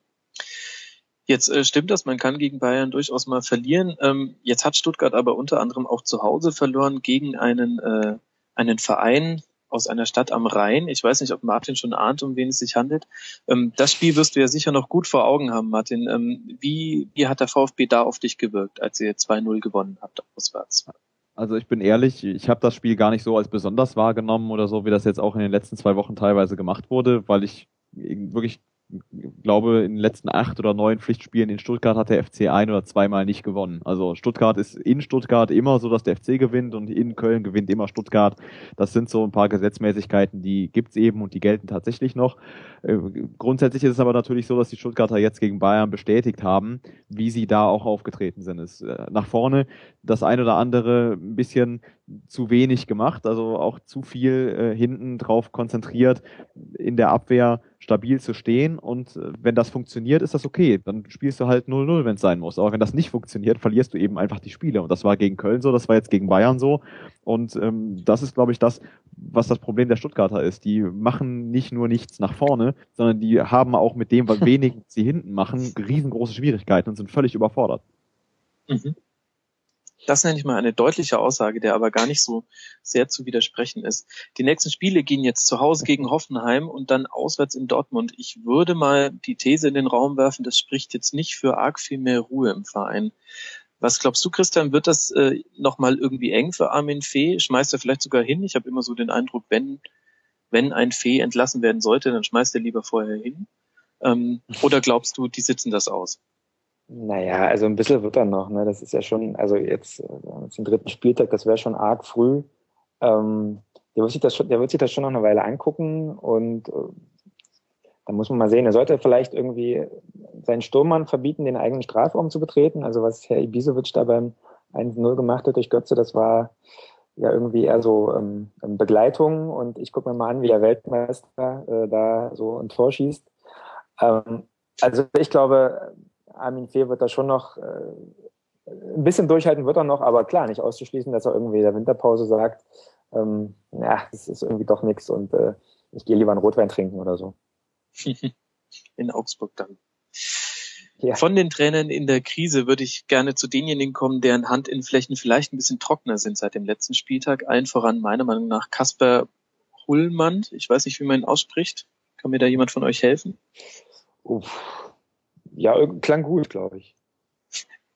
Jetzt äh, stimmt das, man kann gegen Bayern durchaus mal verlieren. Ähm, jetzt hat Stuttgart aber unter anderem auch zu Hause verloren gegen einen, äh, einen Verein, aus einer Stadt am Rhein. Ich weiß nicht, ob Martin schon ahnt, um wen es sich handelt. Ähm, das Spiel wirst du ja sicher noch gut vor Augen haben, Martin. Ähm, wie, wie hat der VfB da auf dich gewirkt, als ihr 2-0 gewonnen habt auswärts?
Also ich bin ehrlich, ich habe das Spiel gar nicht so als besonders wahrgenommen oder so, wie das jetzt auch in den letzten zwei Wochen teilweise gemacht wurde, weil ich wirklich glaube, in den letzten acht oder neun Pflichtspielen in Stuttgart hat der FC ein oder zweimal nicht gewonnen. Also Stuttgart ist in Stuttgart immer so, dass der FC gewinnt und in Köln gewinnt immer Stuttgart. Das sind so ein paar Gesetzmäßigkeiten, die gibt's eben und die gelten tatsächlich noch. Äh, grundsätzlich ist es aber natürlich so, dass die Stuttgarter jetzt gegen Bayern bestätigt haben, wie sie da auch aufgetreten sind. Es äh, nach vorne das ein oder andere ein bisschen zu wenig gemacht, also auch zu viel äh, hinten drauf konzentriert, in der Abwehr stabil zu stehen. Und äh, wenn das funktioniert, ist das okay. Dann spielst du halt 0-0, wenn es sein muss. Aber wenn das nicht funktioniert, verlierst du eben einfach die Spiele. Und das war gegen Köln so, das war jetzt gegen Bayern so. Und ähm, das ist, glaube ich, das, was das Problem der Stuttgarter ist. Die machen nicht nur nichts nach vorne, sondern die haben auch mit dem, was wenig sie hinten machen, riesengroße Schwierigkeiten und sind völlig überfordert.
Mhm. Das nenne ich mal eine deutliche Aussage, der aber gar nicht so sehr zu widersprechen ist. Die nächsten Spiele gehen jetzt zu Hause gegen Hoffenheim und dann auswärts in Dortmund. Ich würde mal die These in den Raum werfen, das spricht jetzt nicht für arg viel mehr Ruhe im Verein. Was glaubst du, Christian, wird das äh, nochmal irgendwie eng für Armin Fee? Schmeißt er vielleicht sogar hin? Ich habe immer so den Eindruck, wenn, wenn ein Fee entlassen werden sollte, dann schmeißt er lieber vorher hin. Ähm, oder glaubst du, die sitzen das aus?
Naja, also ein bisschen wird er noch. Ne? Das ist ja schon, also jetzt äh, zum dritten Spieltag, das wäre schon arg früh. Ähm, der, wird sich das schon, der wird sich das schon noch eine Weile angucken und äh, da muss man mal sehen. Er sollte vielleicht irgendwie seinen Sturmmann verbieten, den eigenen Strafraum zu betreten. Also was Herr Ibisevic da beim 1-0 gemacht hat durch Götze, das war ja irgendwie eher so ähm, Begleitung und ich gucke mir mal an, wie der Weltmeister äh, da so ein Tor schießt. Ähm, also ich glaube, Armin Fee wird da schon noch äh, ein bisschen durchhalten wird er noch, aber klar, nicht auszuschließen, dass er irgendwie der Winterpause sagt, ähm, ja, das ist irgendwie doch nichts und äh, ich gehe lieber einen Rotwein trinken oder so.
In Augsburg dann. Ja. Von den Trainern in der Krise würde ich gerne zu denjenigen kommen, deren Handinnenflächen vielleicht ein bisschen trockener sind seit dem letzten Spieltag. Allen voran meiner Meinung nach Kasper Hullmann. Ich weiß nicht, wie man ihn ausspricht. Kann mir da jemand von euch helfen?
Uff. Ja, klang gut, glaube ich.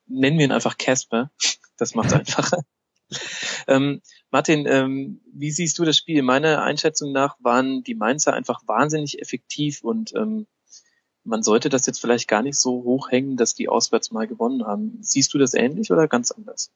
Nennen wir ihn einfach Casper. Das macht einfacher. ähm, Martin, ähm, wie siehst du das Spiel? Meiner Einschätzung nach waren die Mainzer einfach wahnsinnig effektiv und ähm, man sollte das jetzt vielleicht gar nicht so hochhängen, dass die auswärts mal gewonnen haben. Siehst du das ähnlich oder ganz anders?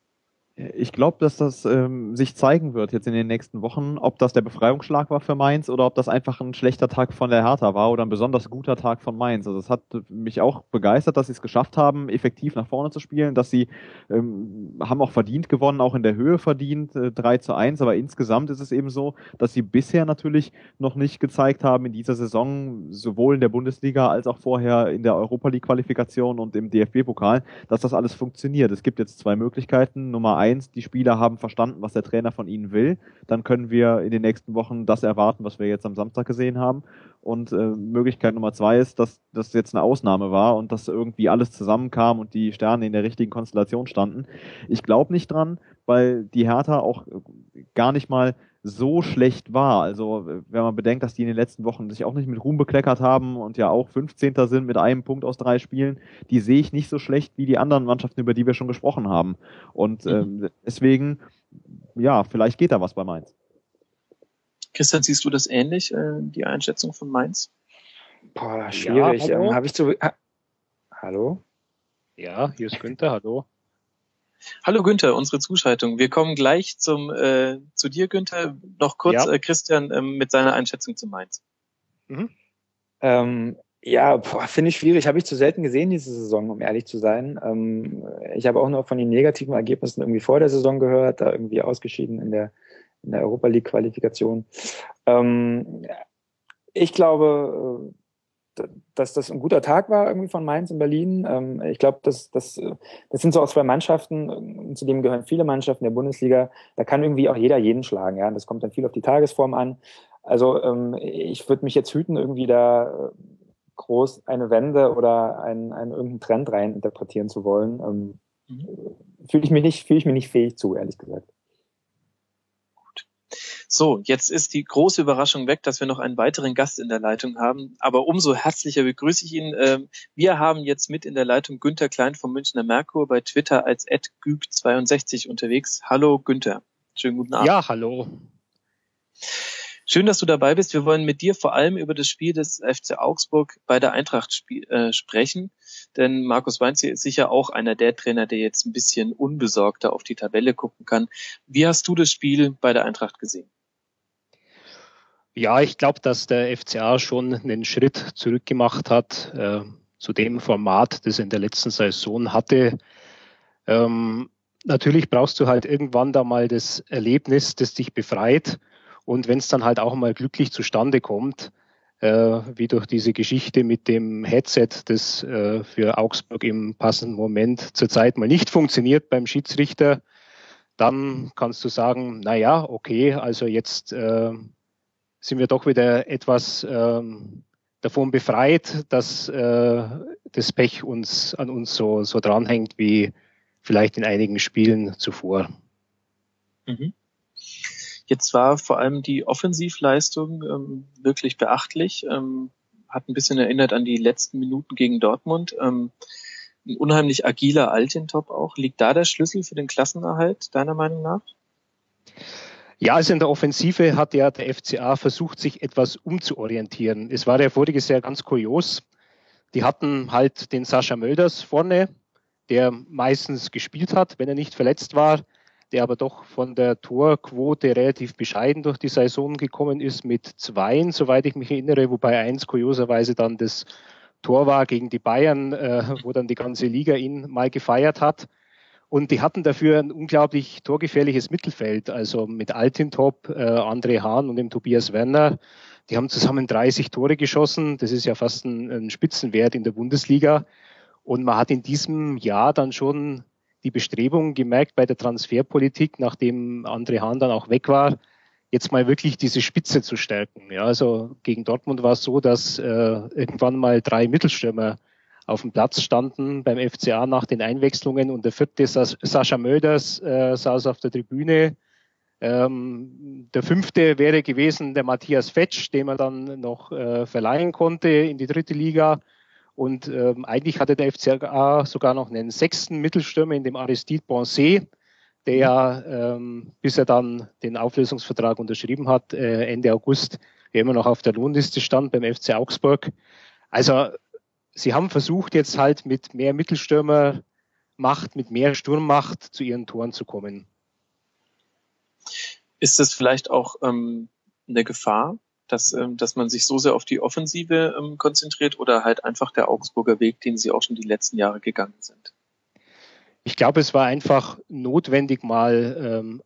Ich glaube, dass das ähm, sich zeigen wird jetzt in den nächsten Wochen, ob das der Befreiungsschlag war für Mainz oder ob das einfach ein schlechter Tag von der Hertha war oder ein besonders guter Tag von Mainz. Also es hat mich auch begeistert, dass sie es geschafft haben, effektiv nach vorne zu spielen, dass sie ähm, haben auch verdient gewonnen, auch in der Höhe verdient, äh, 3 zu 1, aber insgesamt ist es eben so, dass sie bisher natürlich noch nicht gezeigt haben in dieser Saison, sowohl in der Bundesliga als auch vorher in der Europa League Qualifikation und im DFB-Pokal, dass das alles funktioniert. Es gibt jetzt zwei Möglichkeiten. Nummer eins, die Spieler haben verstanden, was der Trainer von ihnen will. Dann können wir in den nächsten Wochen das erwarten, was wir jetzt am Samstag gesehen haben. Und äh, Möglichkeit Nummer zwei ist, dass das jetzt eine Ausnahme war und dass irgendwie alles zusammenkam und die Sterne in der richtigen Konstellation standen. Ich glaube nicht dran, weil die Hertha auch gar nicht mal so schlecht war. Also wenn man bedenkt, dass die in den letzten Wochen sich auch nicht mit Ruhm bekleckert haben und ja auch 15. sind mit einem Punkt aus drei Spielen, die sehe ich nicht so schlecht wie die anderen Mannschaften, über die wir schon gesprochen haben. Und mhm. ähm, deswegen, ja, vielleicht geht da was bei Mainz.
Christian, siehst du das ähnlich, äh, die Einschätzung von Mainz?
Boah, schwierig. Ja, ähm, Habe ich zu. Ha hallo?
Ja, hier ist Günther, hallo.
Hallo Günther, unsere Zuschaltung. Wir kommen gleich zum äh, zu dir, Günther. Noch kurz ja. äh, Christian ähm, mit seiner Einschätzung zu Mainz.
Mhm. Ähm, ja, finde ich schwierig. Habe ich zu selten gesehen diese Saison, um ehrlich zu sein. Ähm, ich habe auch nur von den negativen Ergebnissen irgendwie vor der Saison gehört, da irgendwie ausgeschieden in der in der Europa League Qualifikation. Ähm, ich glaube, dass das ein guter Tag war irgendwie von Mainz in Berlin. Ähm, ich glaube, das, das, das sind so auch zwei Mannschaften, zu denen gehören viele Mannschaften der Bundesliga. Da kann irgendwie auch jeder jeden schlagen. Ja, das kommt dann viel auf die Tagesform an. Also ähm, ich würde mich jetzt hüten, irgendwie da äh, groß eine Wende oder einen, einen irgendeinen Trend rein interpretieren zu wollen. Ähm, mhm. Fühle ich mich nicht, fühle ich mich nicht fähig zu, ehrlich gesagt.
So, jetzt ist die große Überraschung weg, dass wir noch einen weiteren Gast in der Leitung haben. Aber umso herzlicher begrüße ich ihn. Ähm, wir haben jetzt mit in der Leitung Günther Klein vom Münchner Merkur bei Twitter als @güg62 unterwegs. Hallo Günther. Schönen guten Abend.
Ja, hallo.
Schön, dass du dabei bist. Wir wollen mit dir vor allem über das Spiel des FC Augsburg bei der Eintracht äh, sprechen. Denn Markus Weinziel ist sicher auch einer der Trainer, der jetzt ein bisschen unbesorgter auf die Tabelle gucken kann. Wie hast du das Spiel bei der Eintracht gesehen?
Ja, ich glaube, dass der FCA schon einen Schritt zurückgemacht hat äh, zu dem Format, das er in der letzten Saison hatte. Ähm, natürlich brauchst du halt irgendwann da mal das Erlebnis, das dich befreit. Und wenn es dann halt auch mal glücklich zustande kommt, äh, wie durch diese Geschichte mit dem Headset, das äh, für Augsburg im passenden Moment zurzeit mal nicht funktioniert beim Schiedsrichter, dann kannst du sagen, na ja, okay, also jetzt äh, sind wir doch wieder etwas ähm, davon befreit, dass äh, das Pech uns an uns so, so dranhängt wie vielleicht in einigen Spielen zuvor.
Mhm. Jetzt war vor allem die Offensivleistung ähm, wirklich beachtlich. Ähm, hat ein bisschen erinnert an die letzten Minuten gegen Dortmund. Ähm, ein unheimlich agiler Altintop auch. Liegt da der Schlüssel für den Klassenerhalt, deiner Meinung nach?
Ja, also in der Offensive hat ja der FCA versucht, sich etwas umzuorientieren. Es war ja voriges Jahr ganz kurios. Die hatten halt den Sascha Mölders vorne, der meistens gespielt hat, wenn er nicht verletzt war, der aber doch von der Torquote relativ bescheiden durch die Saison gekommen ist mit zweien, soweit ich mich erinnere, wobei eins kurioserweise dann das Tor war gegen die Bayern, äh, wo dann die ganze Liga ihn mal gefeiert hat. Und die hatten dafür ein unglaublich torgefährliches Mittelfeld, also mit Altintop, äh, André Hahn und dem Tobias Werner. Die haben zusammen 30 Tore geschossen. Das ist ja fast ein, ein Spitzenwert in der Bundesliga. Und man hat in diesem Jahr dann schon die Bestrebungen gemerkt bei der Transferpolitik, nachdem André Hahn dann auch weg war, jetzt mal wirklich diese Spitze zu stärken. Ja, also gegen Dortmund war es so, dass äh, irgendwann mal drei Mittelstürmer auf dem Platz standen beim FCA nach den Einwechslungen und der vierte Sascha Mölders äh, saß auf der Tribüne. Ähm, der fünfte wäre gewesen der Matthias Fetsch, den man dann noch äh, verleihen konnte in die dritte Liga. Und ähm, eigentlich hatte der FCA sogar noch einen sechsten Mittelstürmer in dem Aristide Bonset. der ja, ähm, bis er dann den Auflösungsvertrag unterschrieben hat, äh, Ende August, immer noch auf der Lohnliste stand beim FC Augsburg. Also sie haben versucht, jetzt halt mit mehr Mittelstürmermacht, mit mehr Sturmmacht zu ihren Toren zu kommen.
Ist das vielleicht auch ähm, eine Gefahr, dass, ähm, dass man sich so sehr auf die Offensive ähm, konzentriert oder halt einfach der Augsburger Weg, den sie auch schon die letzten Jahre gegangen sind?
Ich glaube, es war einfach notwendig, mal ähm,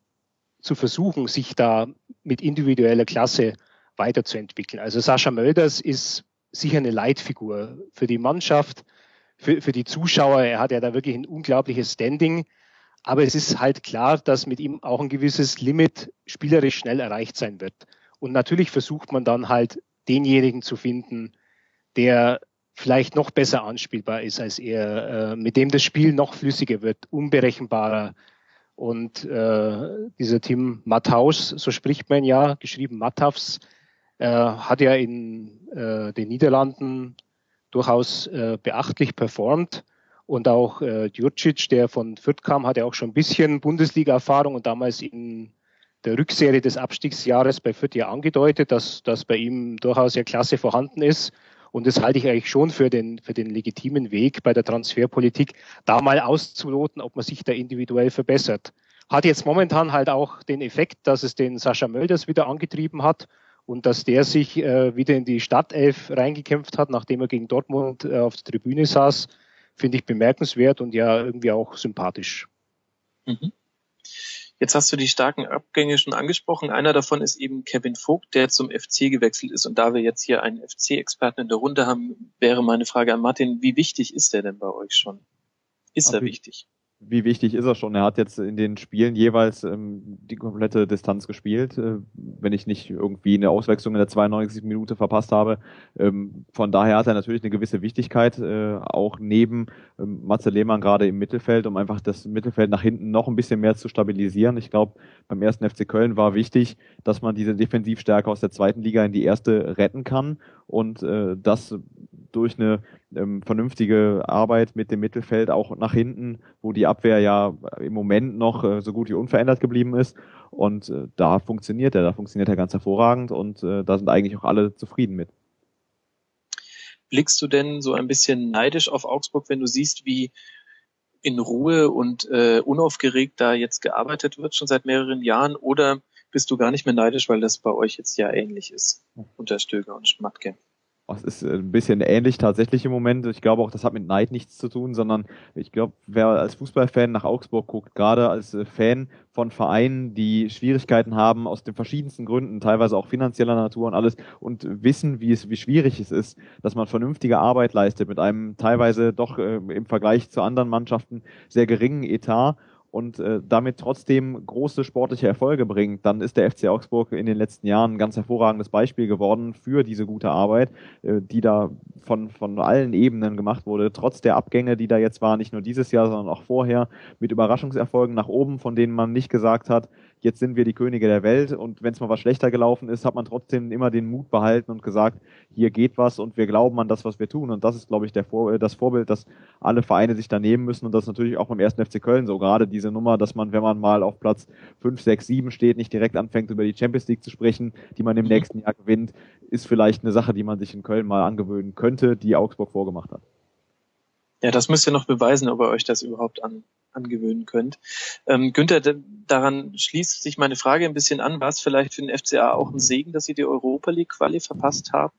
zu versuchen, sich da mit individueller Klasse weiterzuentwickeln. Also Sascha Mölders ist sicher eine Leitfigur für die Mannschaft, für, für die Zuschauer. Er hat ja da wirklich ein unglaubliches Standing. Aber es ist halt klar, dass mit ihm auch ein gewisses Limit spielerisch schnell erreicht sein wird. Und natürlich versucht man dann halt denjenigen zu finden, der vielleicht noch besser anspielbar ist als er, äh, mit dem das Spiel noch flüssiger wird, unberechenbarer. Und äh, dieser Tim Matthaus, so spricht man ja, geschrieben Matthaus, äh, hat ja in äh, den Niederlanden durchaus äh, beachtlich performt. Und auch äh, Djurcic, der von Fürth kam, hat ja auch schon ein bisschen Bundesliga-Erfahrung und damals in der Rückserie des Abstiegsjahres bei Fürth ja angedeutet, dass, dass bei ihm durchaus ja Klasse vorhanden ist. Und das halte ich eigentlich schon für den, für den legitimen Weg bei der Transferpolitik, da mal auszuloten, ob man sich da individuell verbessert. Hat jetzt momentan halt auch den Effekt, dass es den Sascha Mölders wieder angetrieben hat und dass der sich äh, wieder in die Stadtelf reingekämpft hat, nachdem er gegen Dortmund äh, auf der Tribüne saß, finde ich bemerkenswert und ja irgendwie auch sympathisch.
Mhm. Jetzt hast du die starken Abgänge schon angesprochen. Einer davon ist eben Kevin Vogt, der zum FC gewechselt ist. Und da wir jetzt hier einen FC-Experten in der Runde haben, wäre meine Frage an Martin, wie wichtig ist er denn bei euch schon? Ist er wichtig?
Wie wichtig ist er schon? Er hat jetzt in den Spielen jeweils ähm, die komplette Distanz gespielt, äh, wenn ich nicht irgendwie eine Auswechslung in der 92. Minute verpasst habe. Ähm, von daher hat er natürlich eine gewisse Wichtigkeit, äh, auch neben ähm, Matze Lehmann gerade im Mittelfeld, um einfach das Mittelfeld nach hinten noch ein bisschen mehr zu stabilisieren. Ich glaube, beim ersten FC Köln war wichtig, dass man diese Defensivstärke aus der zweiten Liga in die erste retten kann und äh, das durch eine ähm, vernünftige Arbeit mit dem Mittelfeld auch nach hinten, wo die Abwehr ja im Moment noch äh, so gut wie unverändert geblieben ist. Und äh, da funktioniert er, da funktioniert er ganz hervorragend und äh, da sind eigentlich auch alle zufrieden mit.
Blickst du denn so ein bisschen neidisch auf Augsburg, wenn du siehst, wie in Ruhe und äh, unaufgeregt da jetzt gearbeitet wird, schon seit mehreren Jahren, oder bist du gar nicht mehr neidisch, weil das bei euch jetzt ja ähnlich ist unter Stöger und Schmatke?
es ist äh, ein bisschen ähnlich tatsächlich im Moment. Ich glaube auch, das hat mit Neid nichts zu tun, sondern ich glaube, wer als Fußballfan nach Augsburg guckt, gerade als äh, Fan von Vereinen, die Schwierigkeiten haben aus den verschiedensten Gründen, teilweise auch finanzieller Natur und alles, und wissen, wie es, wie schwierig es ist, dass man vernünftige Arbeit leistet mit einem teilweise doch äh, im Vergleich zu anderen Mannschaften sehr geringen Etat und äh, damit trotzdem große sportliche Erfolge bringt, dann ist der FC Augsburg in den letzten Jahren ein ganz hervorragendes Beispiel geworden für diese gute Arbeit, äh, die da von, von allen Ebenen gemacht wurde, trotz der Abgänge, die da jetzt waren, nicht nur dieses Jahr, sondern auch vorher, mit Überraschungserfolgen nach oben, von denen man nicht gesagt hat, jetzt sind wir die Könige der Welt und wenn es mal was schlechter gelaufen ist, hat man trotzdem immer den Mut behalten und gesagt, hier geht was und wir glauben an das, was wir tun und das ist, glaube ich, der Vor das Vorbild, dass alle Vereine sich da nehmen müssen und das ist natürlich auch beim ersten FC Köln so, gerade diese Nummer, dass man, wenn man mal auf Platz 5, 6, 7 steht, nicht direkt anfängt, über die Champions League zu sprechen, die man im mhm. nächsten Jahr gewinnt, ist vielleicht eine Sache, die man sich in Köln mal angewöhnen könnte, die Augsburg vorgemacht hat.
Ja, das müsst ihr noch beweisen, ob ihr euch das überhaupt an, angewöhnen könnt. Ähm, Günther, daran schließt sich meine Frage ein bisschen an. War es vielleicht für den FCA auch ein Segen, dass sie die Europa League Quali verpasst haben?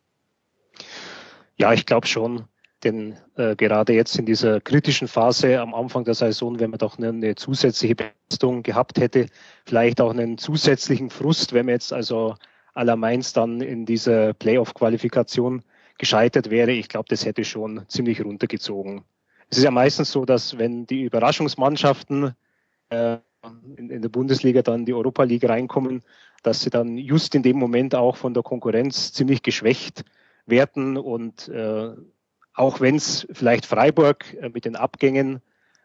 Ja, ich glaube schon. Denn äh, gerade jetzt in dieser kritischen Phase am Anfang der Saison, wenn man doch eine, eine zusätzliche Belastung gehabt hätte, vielleicht auch einen zusätzlichen Frust, wenn man jetzt also aller Mainz dann in dieser Playoff-Qualifikation gescheitert wäre, ich glaube, das hätte schon ziemlich runtergezogen. Es ist ja meistens so, dass wenn die Überraschungsmannschaften äh, in, in der Bundesliga dann die Europa League reinkommen, dass sie dann just in dem Moment auch von der Konkurrenz ziemlich geschwächt werden und äh, auch wenn es vielleicht Freiburg äh, mit den Abgängen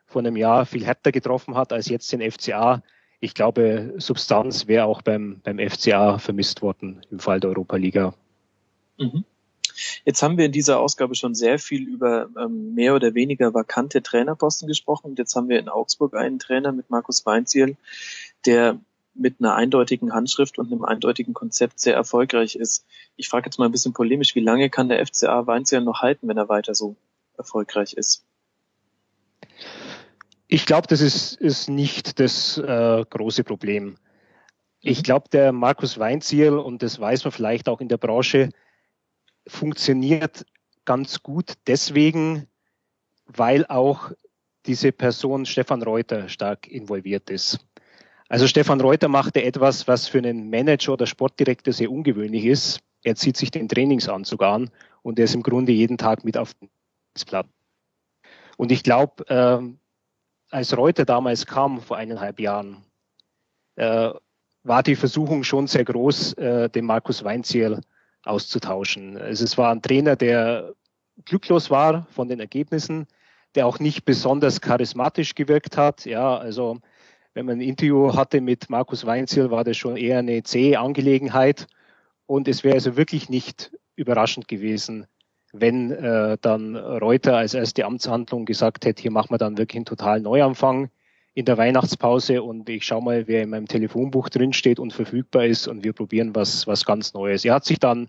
von einem Jahr viel härter getroffen hat als jetzt den FCA, ich glaube, Substanz wäre auch beim, beim FCA vermisst worden im Fall der Europa Liga.
Mhm. Jetzt haben wir in dieser Ausgabe schon sehr viel über ähm, mehr oder weniger vakante Trainerposten gesprochen. Und jetzt haben wir in Augsburg einen Trainer mit Markus Weinziel, der mit einer eindeutigen Handschrift und einem eindeutigen Konzept sehr erfolgreich ist. Ich frage jetzt mal ein bisschen polemisch, wie lange kann der FCA Weinziel noch halten, wenn er weiter so erfolgreich ist?
Ich glaube, das ist, ist nicht das äh, große Problem. Ich mhm. glaube, der Markus Weinziel, und das weiß man vielleicht auch in der Branche, funktioniert ganz gut deswegen, weil auch diese Person Stefan Reuter stark involviert ist. Also Stefan Reuter machte etwas, was für einen Manager oder Sportdirektor sehr ungewöhnlich ist. Er zieht sich den Trainingsanzug an und er ist im Grunde jeden Tag mit auf dem Platz. Und ich glaube, äh, als Reuter damals kam, vor eineinhalb Jahren, äh, war die Versuchung schon sehr groß, äh, den Markus Weinziel auszutauschen. Also es war ein Trainer, der glücklos war von den Ergebnissen, der auch nicht besonders charismatisch gewirkt hat. Ja, also wenn man ein Interview hatte mit Markus Weinziel, war das schon eher eine zähe Angelegenheit. Und es wäre also wirklich nicht überraschend gewesen, wenn äh, dann Reuter als erste Amtshandlung gesagt hätte, hier machen wir dann wirklich einen totalen Neuanfang in der Weihnachtspause und ich schaue mal, wer in meinem Telefonbuch drinsteht und verfügbar ist und wir probieren was, was ganz Neues. Er hat sich dann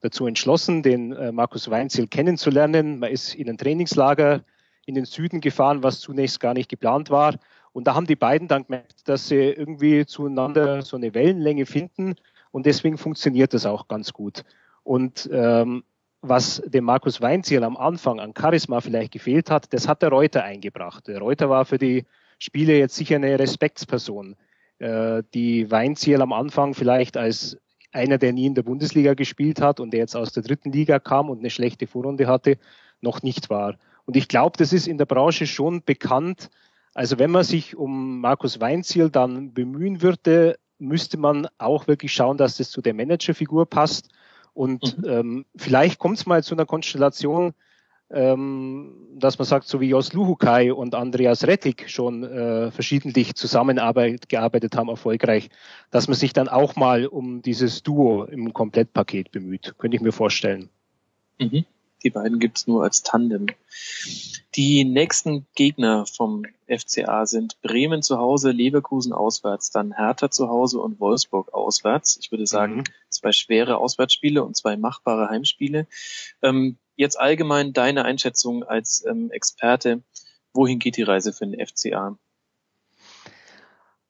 dazu entschlossen, den äh, Markus Weinzel kennenzulernen. Man ist in ein Trainingslager in den Süden gefahren, was zunächst gar nicht geplant war. Und da haben die beiden dann gemerkt, dass sie irgendwie zueinander so eine Wellenlänge finden und deswegen funktioniert das auch ganz gut. Und ähm, was dem Markus Weinziel am Anfang an Charisma vielleicht gefehlt hat, das hat der Reuter eingebracht. Der Reuter war für die Spiele jetzt sicher eine Respektsperson. Äh, die Weinziel am Anfang vielleicht als einer, der nie in der Bundesliga gespielt hat und der jetzt aus der dritten Liga kam und eine schlechte Vorrunde hatte, noch nicht war. Und ich glaube, das ist in der Branche schon bekannt. Also wenn man sich um Markus Weinziel dann bemühen würde, müsste man auch wirklich schauen, dass das zu der Managerfigur passt. Und mhm. ähm, vielleicht kommt es mal zu einer Konstellation, dass man sagt, so wie Jos Luhukai und Andreas Rettig schon äh, verschiedentlich zusammengearbeitet haben, erfolgreich, dass man sich dann auch mal um dieses Duo im Komplettpaket bemüht. Könnte ich mir vorstellen.
Mhm. Die beiden gibt's nur als Tandem. Die nächsten Gegner vom FCA sind Bremen zu Hause, Leverkusen auswärts, dann Hertha zu Hause und Wolfsburg auswärts. Ich würde sagen, mhm. zwei schwere Auswärtsspiele und zwei machbare Heimspiele. Ähm, jetzt allgemein deine Einschätzung als ähm, Experte. Wohin geht die Reise für den FCA?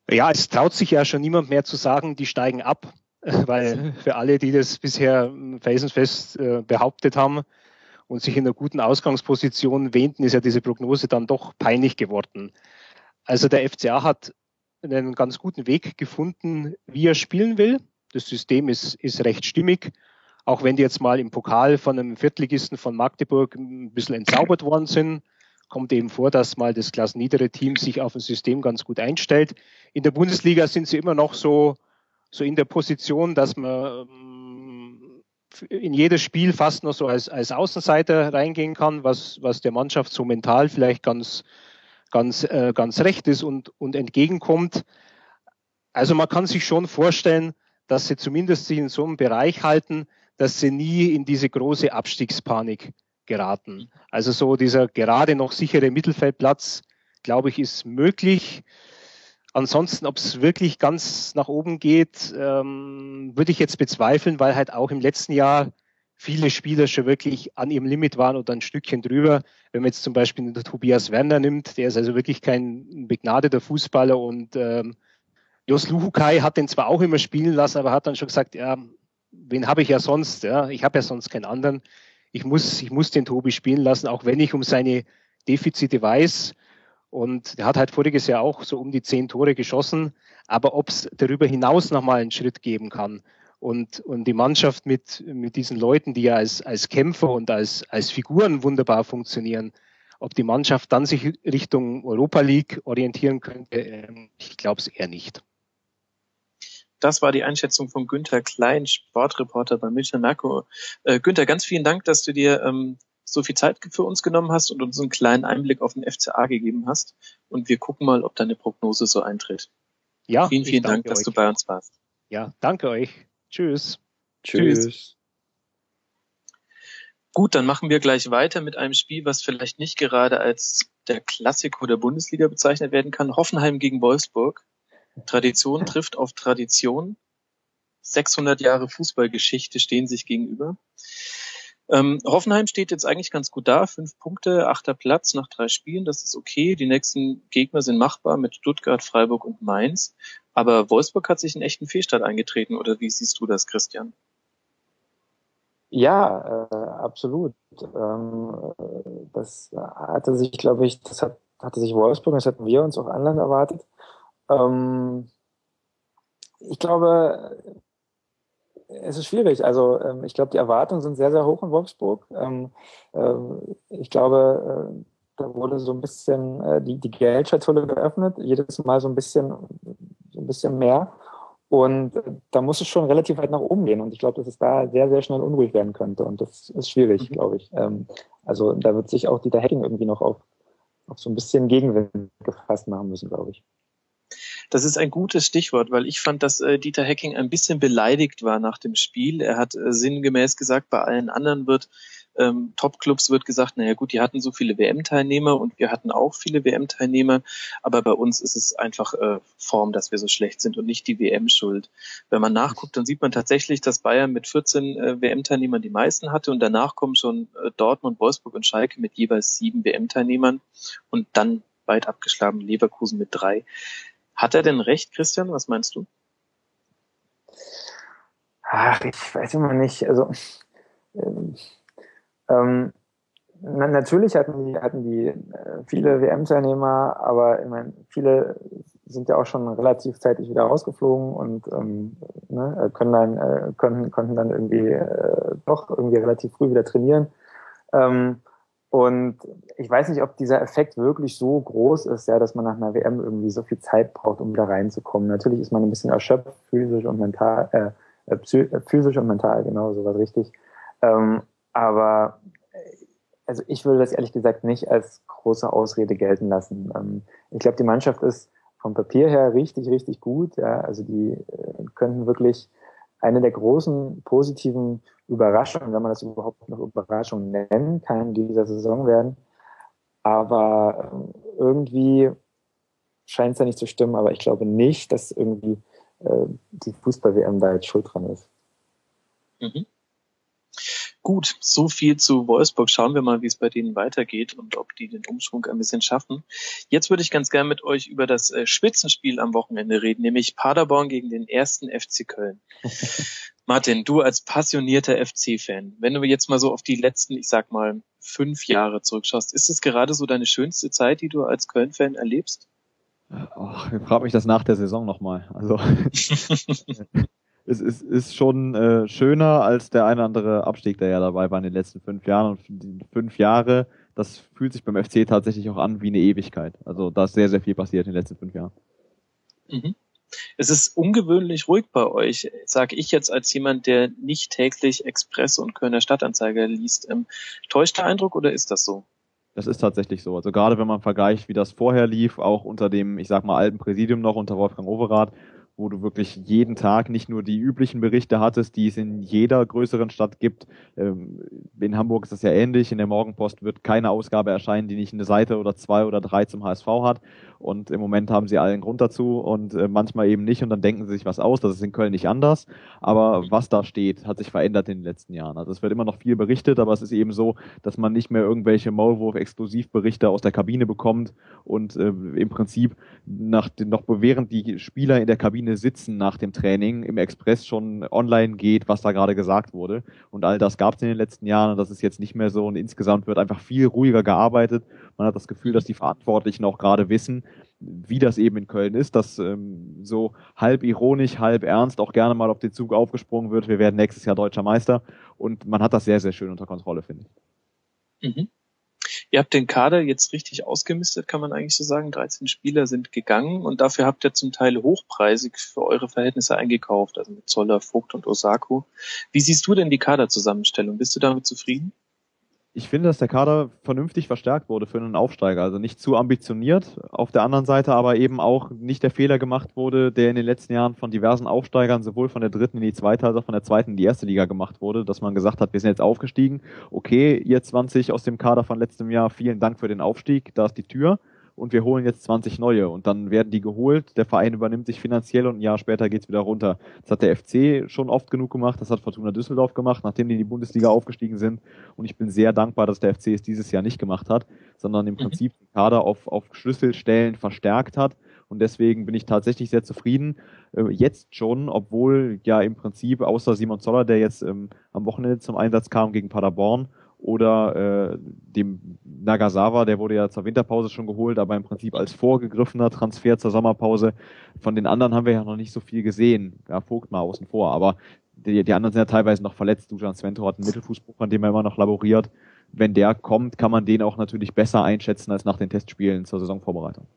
Ja, es traut sich ja schon niemand mehr zu sagen, die steigen ab, weil für alle, die das bisher felsenfest äh, behauptet haben und sich in einer guten Ausgangsposition wähnten, ist ja diese Prognose dann doch peinlich geworden. Also der FCA hat einen ganz guten Weg gefunden, wie er spielen will. Das System ist, ist recht stimmig auch wenn die jetzt mal im Pokal von einem Viertligisten von Magdeburg ein bisschen entzaubert worden sind, kommt eben vor, dass mal das klassenniedere Team sich auf ein System ganz gut einstellt. In der Bundesliga sind sie immer noch so, so in der Position, dass man ähm, in jedes Spiel fast noch so als, als Außenseiter reingehen kann, was, was der Mannschaft so mental vielleicht ganz, ganz, äh, ganz recht ist und, und entgegenkommt. Also man kann sich schon vorstellen, dass sie zumindest sich in so einem Bereich halten, dass sie nie in diese große Abstiegspanik geraten. Also so dieser gerade noch sichere Mittelfeldplatz, glaube ich, ist möglich. Ansonsten, ob es wirklich ganz nach oben geht, ähm, würde ich jetzt bezweifeln, weil halt auch im letzten Jahr viele Spieler schon wirklich an ihrem Limit waren oder ein Stückchen drüber. Wenn man jetzt zum Beispiel den Tobias Werner nimmt, der ist also wirklich kein begnadeter Fußballer und ähm, Jos Luhukai hat den zwar auch immer spielen lassen, aber hat dann schon gesagt, ja, wen habe ich ja sonst? Ja? Ich habe ja sonst keinen anderen. Ich muss, ich muss den Tobi spielen lassen, auch wenn ich um seine Defizite weiß. Und er hat halt voriges Jahr auch so um die zehn Tore geschossen. Aber ob es darüber hinaus nochmal einen Schritt geben kann und, und die Mannschaft mit, mit diesen Leuten, die ja als, als Kämpfer und als, als Figuren wunderbar funktionieren, ob die Mannschaft dann sich Richtung Europa League orientieren könnte, ähm, ich glaube es eher nicht.
Das war die Einschätzung von Günther Klein, Sportreporter bei Münchner Merkur. Äh, Günther, ganz vielen Dank, dass du dir ähm, so viel Zeit für uns genommen hast und uns einen kleinen Einblick auf den FCA gegeben hast. Und wir gucken mal, ob deine Prognose so eintritt. Ja. Vielen, vielen Dank, dass du bei uns warst.
Ja, danke euch. Tschüss.
Tschüss. Tschüss. Gut, dann machen wir gleich weiter mit einem Spiel, was vielleicht nicht gerade als der Klassiko der Bundesliga bezeichnet werden kann. Hoffenheim gegen Wolfsburg. Tradition trifft auf Tradition. 600 Jahre Fußballgeschichte stehen sich gegenüber. Ähm, Hoffenheim steht jetzt eigentlich ganz gut da. Fünf Punkte, achter Platz nach drei Spielen. Das ist okay. Die nächsten Gegner sind machbar mit Stuttgart, Freiburg und Mainz. Aber Wolfsburg hat sich einen echten Fehlstart eingetreten. Oder wie siehst du das, Christian?
Ja, äh, absolut. Ähm, das hatte sich, glaube ich, das hat, hatte sich Wolfsburg, das hatten wir uns auch anders erwartet. Ähm, ich glaube, es ist schwierig. Also ähm, ich glaube, die Erwartungen sind sehr, sehr hoch in Wolfsburg. Ähm, äh, ich glaube, äh, da wurde so ein bisschen äh, die, die Geldschatulle geöffnet, jedes Mal so ein bisschen, so ein bisschen mehr. Und äh, da muss es schon relativ weit nach oben gehen. Und ich glaube, dass es da sehr, sehr schnell unruhig werden könnte. Und das ist schwierig, mhm. glaube ich. Ähm, also da wird sich auch Dieter Hacking irgendwie noch auf, auf so ein bisschen Gegenwind gefasst machen müssen, glaube ich.
Das ist ein gutes Stichwort, weil ich fand, dass äh, Dieter Hacking ein bisschen beleidigt war nach dem Spiel. Er hat äh, sinngemäß gesagt, bei allen anderen wird ähm, Top-Clubs wird gesagt, naja gut, die hatten so viele WM-Teilnehmer und wir hatten auch viele WM-Teilnehmer, aber bei uns ist es einfach äh, Form, dass wir so schlecht sind und nicht die WM-Schuld. Wenn man nachguckt, dann sieht man tatsächlich, dass Bayern mit 14 äh, WM-Teilnehmern die meisten hatte und danach kommen schon äh, Dortmund, Wolfsburg und Schalke mit jeweils sieben WM-Teilnehmern und dann weit abgeschlagen Leverkusen mit drei. Hat er denn recht, Christian? Was meinst du?
Ach, ich weiß immer nicht. Also ähm, ähm, na, natürlich hatten die, hatten die äh, viele WM-Teilnehmer, aber ich meine, viele sind ja auch schon relativ zeitig wieder rausgeflogen und ähm, ne, können dann, äh, konnten, konnten dann irgendwie äh, doch irgendwie relativ früh wieder trainieren. Ähm, und ich weiß nicht, ob dieser Effekt wirklich so groß ist, ja, dass man nach einer WM irgendwie so viel Zeit braucht, um wieder reinzukommen. Natürlich ist man ein bisschen erschöpft, physisch und mental, äh, äh, äh physisch und mental, genau, sowas richtig. Ähm, aber äh, also ich würde das ehrlich gesagt nicht als große Ausrede gelten lassen. Ähm, ich glaube, die Mannschaft ist vom Papier her richtig, richtig gut. Ja, also die äh, könnten wirklich eine der großen positiven Überraschungen, wenn man das überhaupt noch Überraschung nennen kann, dieser Saison werden. Aber ähm, irgendwie scheint es ja nicht zu stimmen, aber ich glaube nicht, dass irgendwie äh, die Fußball-WM da jetzt schuld dran ist.
Mhm. Gut, so viel zu Wolfsburg. Schauen wir mal, wie es bei denen weitergeht und ob die den Umschwung ein bisschen schaffen. Jetzt würde ich ganz gern mit euch über das äh, Spitzenspiel am Wochenende reden, nämlich Paderborn gegen den ersten FC Köln. Martin, du als passionierter FC-Fan, wenn du jetzt mal so auf die letzten, ich sag mal, fünf Jahre zurückschaust, ist es gerade so deine schönste Zeit, die du als Köln-Fan erlebst?
Oh, ich frage mich das nach der Saison nochmal. Also es ist, ist schon äh, schöner als der eine oder andere Abstieg, der ja dabei war in den letzten fünf Jahren. Und die fünf Jahre, das fühlt sich beim FC tatsächlich auch an wie eine Ewigkeit. Also da ist sehr, sehr viel passiert in den letzten fünf Jahren.
Mhm. Es ist ungewöhnlich ruhig bei euch, sage ich jetzt als jemand, der nicht täglich Express und Kölner Stadtanzeiger liest. Ähm, täuscht der Eindruck oder ist das so?
Das ist tatsächlich so. Also gerade wenn man vergleicht, wie das vorher lief, auch unter dem, ich sag mal, alten Präsidium noch, unter Wolfgang Overath, wo du wirklich jeden Tag nicht nur die üblichen Berichte hattest, die es in jeder größeren Stadt gibt. Ähm, in Hamburg ist das ja ähnlich. In der Morgenpost wird keine Ausgabe erscheinen, die nicht eine Seite oder zwei oder drei zum HSV hat. Und im Moment haben sie allen Grund dazu und äh, manchmal eben nicht und dann denken sie sich was aus. Das ist in Köln nicht anders. Aber was da steht, hat sich verändert in den letzten Jahren. Also es wird immer noch viel berichtet, aber es ist eben so, dass man nicht mehr irgendwelche Maulwurf-Exklusivberichte aus der Kabine bekommt und äh, im Prinzip nach den, noch während die Spieler in der Kabine sitzen nach dem Training im Express schon online geht, was da gerade gesagt wurde. Und all das gab es in den letzten Jahren und das ist jetzt nicht mehr so und insgesamt wird einfach viel ruhiger gearbeitet. Man hat das Gefühl, dass die Verantwortlichen auch gerade wissen, wie das eben in Köln ist, dass ähm, so halb ironisch, halb ernst auch gerne mal auf den Zug aufgesprungen wird. Wir werden nächstes Jahr deutscher Meister und man hat das sehr, sehr schön unter Kontrolle, finde
ich. Mhm. Ihr habt den Kader jetzt richtig ausgemistet, kann man eigentlich so sagen. 13 Spieler sind gegangen und dafür habt ihr zum Teil hochpreisig für eure Verhältnisse eingekauft, also mit Zoller, Vogt und Osako. Wie siehst du denn die Kaderzusammenstellung? Bist du damit zufrieden?
Ich finde, dass der Kader vernünftig verstärkt wurde für einen Aufsteiger. Also nicht zu ambitioniert. Auf der anderen Seite aber eben auch nicht der Fehler gemacht wurde, der in den letzten Jahren von diversen Aufsteigern sowohl von der dritten in die zweite als auch von der zweiten in die erste Liga gemacht wurde, dass man gesagt hat, wir sind jetzt aufgestiegen. Okay, ihr 20 aus dem Kader von letztem Jahr, vielen Dank für den Aufstieg. Da ist die Tür und wir holen jetzt 20 neue und dann werden die geholt, der Verein übernimmt sich finanziell und ein Jahr später geht's wieder runter. Das hat der FC schon oft genug gemacht, das hat Fortuna Düsseldorf gemacht, nachdem die in die Bundesliga aufgestiegen sind und ich bin sehr dankbar, dass der FC es dieses Jahr nicht gemacht hat, sondern im mhm. Prinzip den Kader auf, auf Schlüsselstellen verstärkt hat und deswegen bin ich tatsächlich sehr zufrieden. Äh, jetzt schon, obwohl ja im Prinzip außer Simon Zoller, der jetzt ähm, am Wochenende zum Einsatz kam gegen Paderborn oder äh, dem Nagasawa, der wurde ja zur Winterpause schon geholt, aber im Prinzip als vorgegriffener Transfer zur Sommerpause. Von den anderen haben wir ja noch nicht so viel gesehen. Ja, Vogt mal außen vor, aber die, die anderen sind ja teilweise noch verletzt. Dujan Svento hat einen Mittelfußbruch, an dem er immer noch laboriert. Wenn der kommt, kann man den auch natürlich besser einschätzen als nach den Testspielen zur Saisonvorbereitung.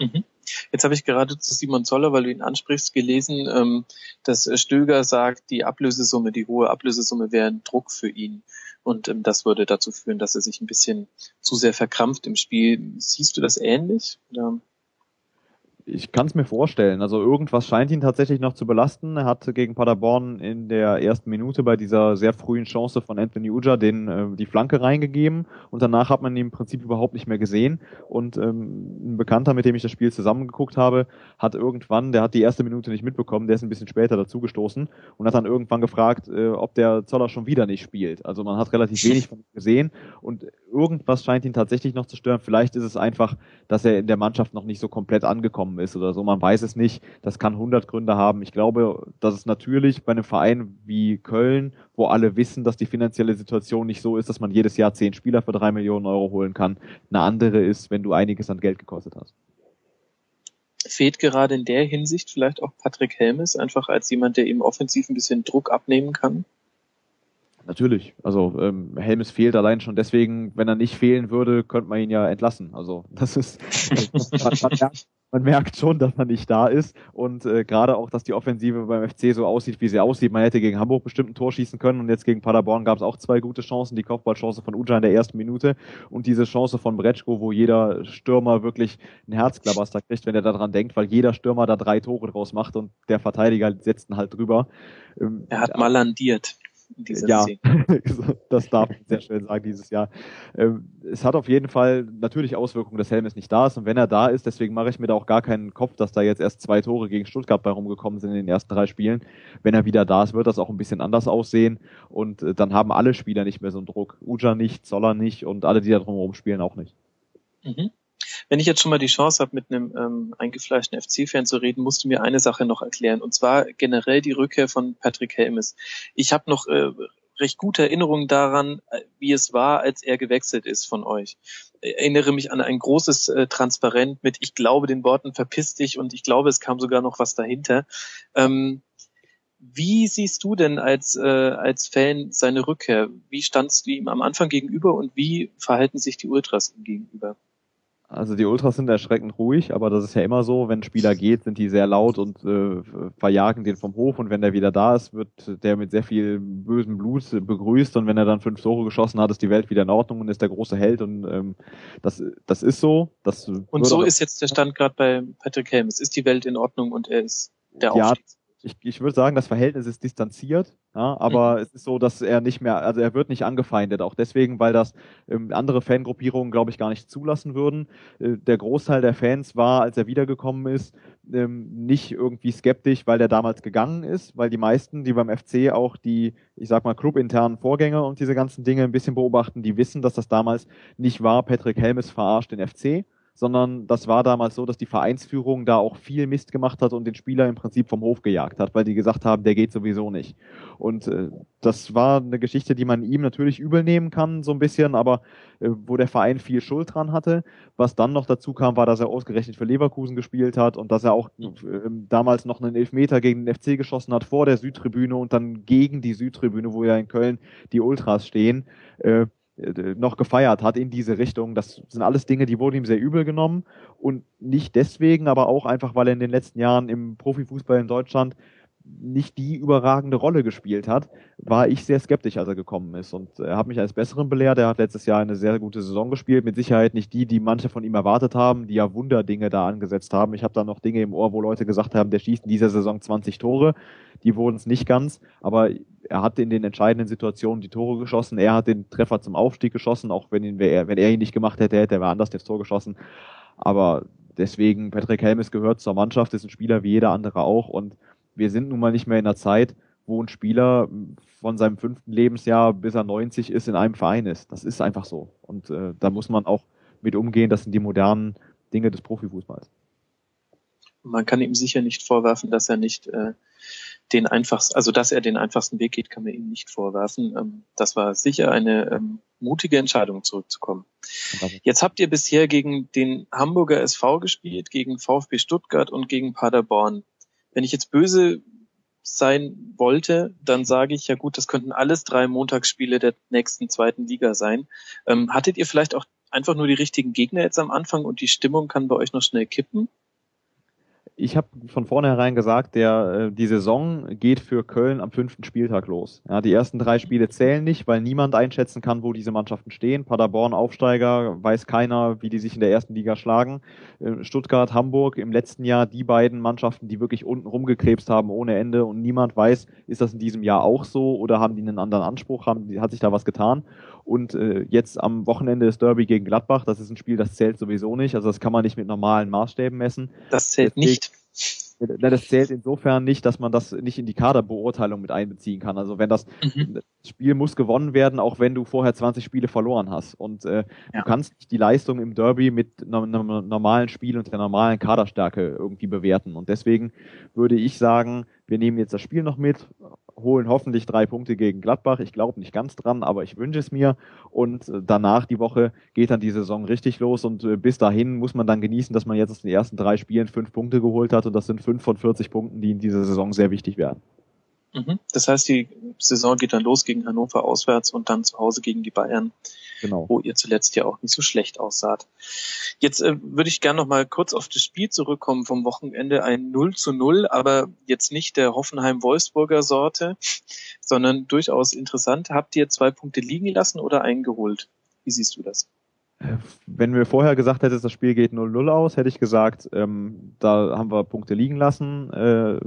Mhm. Jetzt habe ich gerade zu Simon Zoller, weil du ihn ansprichst, gelesen, ähm, dass Stöger sagt, die Ablösesumme, die hohe Ablösesumme wäre ein Druck für ihn. Und ähm, das würde dazu führen, dass er sich ein bisschen zu sehr verkrampft im Spiel. Siehst du das ähnlich? Oder?
Ich kann es mir vorstellen. Also irgendwas scheint ihn tatsächlich noch zu belasten. Er hat gegen Paderborn in der ersten Minute bei dieser sehr frühen Chance von Anthony Uja den äh, die Flanke reingegeben und danach hat man ihn im Prinzip überhaupt nicht mehr gesehen. Und ähm, ein Bekannter, mit dem ich das Spiel zusammengeguckt habe, hat irgendwann, der hat die erste Minute nicht mitbekommen, der ist ein bisschen später dazugestoßen und hat dann irgendwann gefragt, äh, ob der Zoller schon wieder nicht spielt. Also man hat relativ wenig von ihm gesehen und irgendwas scheint ihn tatsächlich noch zu stören. Vielleicht ist es einfach, dass er in der Mannschaft noch nicht so komplett angekommen ist oder so. Man weiß es nicht. Das kann 100 Gründe haben. Ich glaube, dass es natürlich bei einem Verein wie Köln, wo alle wissen, dass die finanzielle Situation nicht so ist, dass man jedes Jahr zehn Spieler für drei Millionen Euro holen kann, eine andere ist, wenn du einiges an Geld gekostet hast.
Fehlt gerade in der Hinsicht vielleicht auch Patrick Helmes, einfach als jemand, der eben offensiv ein bisschen Druck abnehmen kann?
Natürlich. Also ähm, Helmes fehlt allein schon deswegen, wenn er nicht fehlen würde, könnte man ihn ja entlassen. Also das ist man, man, merkt, man merkt schon, dass er nicht da ist und äh, gerade auch, dass die Offensive beim FC so aussieht, wie sie aussieht. Man hätte gegen Hamburg bestimmt ein Tor schießen können und jetzt gegen Paderborn gab es auch zwei gute Chancen. Die Kopfballchance von Uja in der ersten Minute und diese Chance von Bretschko, wo jeder Stürmer wirklich ein Herzklabaster kriegt, wenn er daran denkt, weil jeder Stürmer da drei Tore draus macht und der Verteidiger setzt ihn halt drüber.
Ähm, er hat mal landiert
dieses ja, das darf ich sehr schön sagen dieses Jahr. Ähm, es hat auf jeden Fall natürlich Auswirkungen, dass Helmes nicht da ist und wenn er da ist, deswegen mache ich mir da auch gar keinen Kopf, dass da jetzt erst zwei Tore gegen Stuttgart bei rumgekommen sind in den ersten drei Spielen. Wenn er wieder da ist, wird das auch ein bisschen anders aussehen und äh, dann haben alle Spieler nicht mehr so einen Druck. Uja nicht, Zoller nicht und alle, die da drumherum spielen, auch nicht.
Mhm. Wenn ich jetzt schon mal die Chance habe, mit einem ähm, eingefleischten FC-Fan zu reden, musst du mir eine Sache noch erklären. Und zwar generell die Rückkehr von Patrick Helmes. Ich habe noch äh, recht gute Erinnerungen daran, äh, wie es war, als er gewechselt ist von euch. Ich erinnere mich an ein großes äh, Transparent mit Ich glaube den Worten verpiss dich und ich glaube, es kam sogar noch was dahinter. Ähm, wie siehst du denn als, äh, als Fan seine Rückkehr? Wie standst du ihm am Anfang gegenüber und wie verhalten sich die Ultras ihm gegenüber?
Also die Ultras sind erschreckend ruhig, aber das ist ja immer so, wenn ein Spieler geht, sind die sehr laut und äh, verjagen den vom Hof und wenn der wieder da ist, wird der mit sehr viel bösem Blut begrüßt und wenn er dann fünf Tore geschossen hat, ist die Welt wieder in Ordnung und ist der große Held und ähm, das, das ist so. Das
und so ist jetzt der Stand gerade bei Patrick Helms. Ist die Welt in Ordnung und er ist der Aufstiegs
ich, ich würde sagen, das Verhältnis ist distanziert, ja, aber mhm. es ist so, dass er nicht mehr, also er wird nicht angefeindet, auch deswegen, weil das ähm, andere Fangruppierungen, glaube ich, gar nicht zulassen würden. Äh, der Großteil der Fans war, als er wiedergekommen ist, ähm, nicht irgendwie skeptisch, weil er damals gegangen ist, weil die meisten, die beim FC auch die, ich sag mal, clubinternen Vorgänge und diese ganzen Dinge ein bisschen beobachten, die wissen, dass das damals nicht war, Patrick Helmes verarscht den FC, sondern das war damals so, dass die Vereinsführung da auch viel Mist gemacht hat und den Spieler im Prinzip vom Hof gejagt hat, weil die gesagt haben, der geht sowieso nicht. Und äh, das war eine Geschichte, die man ihm natürlich übel nehmen kann, so ein bisschen, aber äh, wo der Verein viel Schuld dran hatte. Was dann noch dazu kam, war, dass er ausgerechnet für Leverkusen gespielt hat und dass er auch äh, damals noch einen Elfmeter gegen den FC geschossen hat vor der Südtribüne und dann gegen die Südtribüne, wo ja in Köln die Ultras stehen. Äh, noch gefeiert hat in diese Richtung. Das sind alles Dinge, die wurden ihm sehr übel genommen und nicht deswegen, aber auch einfach, weil er in den letzten Jahren im Profifußball in Deutschland nicht die überragende Rolle gespielt hat, war ich sehr skeptisch, als er gekommen ist. Und er hat mich als Besseren belehrt. Er hat letztes Jahr eine sehr gute Saison gespielt. Mit Sicherheit nicht die, die manche von ihm erwartet haben, die ja Wunderdinge da angesetzt haben. Ich habe da noch Dinge im Ohr, wo Leute gesagt haben, der schießt in dieser Saison 20 Tore. Die wurden es nicht ganz, aber er hat in den entscheidenden Situationen die Tore geschossen. Er hat den Treffer zum Aufstieg geschossen, auch wenn, ihn, wenn er ihn nicht gemacht hätte, hätte er anders das Tor geschossen. Aber deswegen, Patrick Helmes gehört zur Mannschaft, ist ein Spieler wie jeder andere auch und wir sind nun mal nicht mehr in einer Zeit, wo ein Spieler von seinem fünften Lebensjahr bis er 90 ist, in einem Verein ist. Das ist einfach so. Und äh, da muss man auch mit umgehen. Das sind die modernen Dinge des Profifußballs.
Man kann ihm sicher nicht vorwerfen, dass er nicht äh, den einfachsten, also dass er den einfachsten Weg geht, kann man ihm nicht vorwerfen. Ähm, das war sicher eine ähm, mutige Entscheidung, zurückzukommen. Jetzt habt ihr bisher gegen den Hamburger SV gespielt, gegen VfB Stuttgart und gegen Paderborn. Wenn ich jetzt böse sein wollte, dann sage ich ja gut, das könnten alles drei Montagsspiele der nächsten zweiten Liga sein. Ähm, hattet ihr vielleicht auch einfach nur die richtigen Gegner jetzt am Anfang und die Stimmung kann bei euch noch schnell kippen?
Ich habe von vornherein gesagt, der, äh, die Saison geht für Köln am fünften Spieltag los. Ja, die ersten drei Spiele zählen nicht, weil niemand einschätzen kann, wo diese Mannschaften stehen. Paderborn Aufsteiger, weiß keiner, wie die sich in der ersten Liga schlagen. Äh, Stuttgart, Hamburg im letzten Jahr die beiden Mannschaften, die wirklich unten rumgekrebst haben ohne Ende und niemand weiß, ist das in diesem Jahr auch so oder haben die einen anderen Anspruch, haben, hat sich da was getan? Und äh, jetzt am Wochenende ist Derby gegen Gladbach. Das ist ein Spiel, das zählt sowieso nicht. Also das kann man nicht mit normalen Maßstäben messen.
Das zählt Deswegen, nicht.
Das zählt insofern nicht, dass man das nicht in die Kaderbeurteilung mit einbeziehen kann. Also wenn das, mhm. das Spiel muss gewonnen werden, auch wenn du vorher 20 Spiele verloren hast. Und äh, ja. du kannst nicht die Leistung im Derby mit einem normalen Spiel und der normalen Kaderstärke irgendwie bewerten. Und deswegen würde ich sagen, wir nehmen jetzt das Spiel noch mit, holen hoffentlich drei Punkte gegen Gladbach. Ich glaube nicht ganz dran, aber ich wünsche es mir. Und äh, danach die Woche geht dann die Saison richtig los. Und äh, bis dahin muss man dann genießen, dass man jetzt aus den ersten drei Spielen fünf Punkte geholt hat. Und das sind fünf von 40 Punkten, die in dieser Saison sehr wichtig werden.
Mhm. Das heißt, die Saison geht dann los gegen Hannover auswärts und dann zu Hause gegen die Bayern, genau. wo ihr zuletzt ja auch nicht so schlecht aussaht. Jetzt äh, würde ich gerne noch mal kurz auf das Spiel zurückkommen vom Wochenende. Ein 0 zu 0, aber jetzt nicht der Hoffenheim-Wolfsburger Sorte, sondern durchaus interessant. Habt ihr zwei Punkte liegen lassen oder eingeholt? Wie siehst du das?
Wenn mir vorher gesagt hättest, das Spiel geht 0-0 aus, hätte ich gesagt, ähm, da haben wir Punkte liegen lassen. Äh,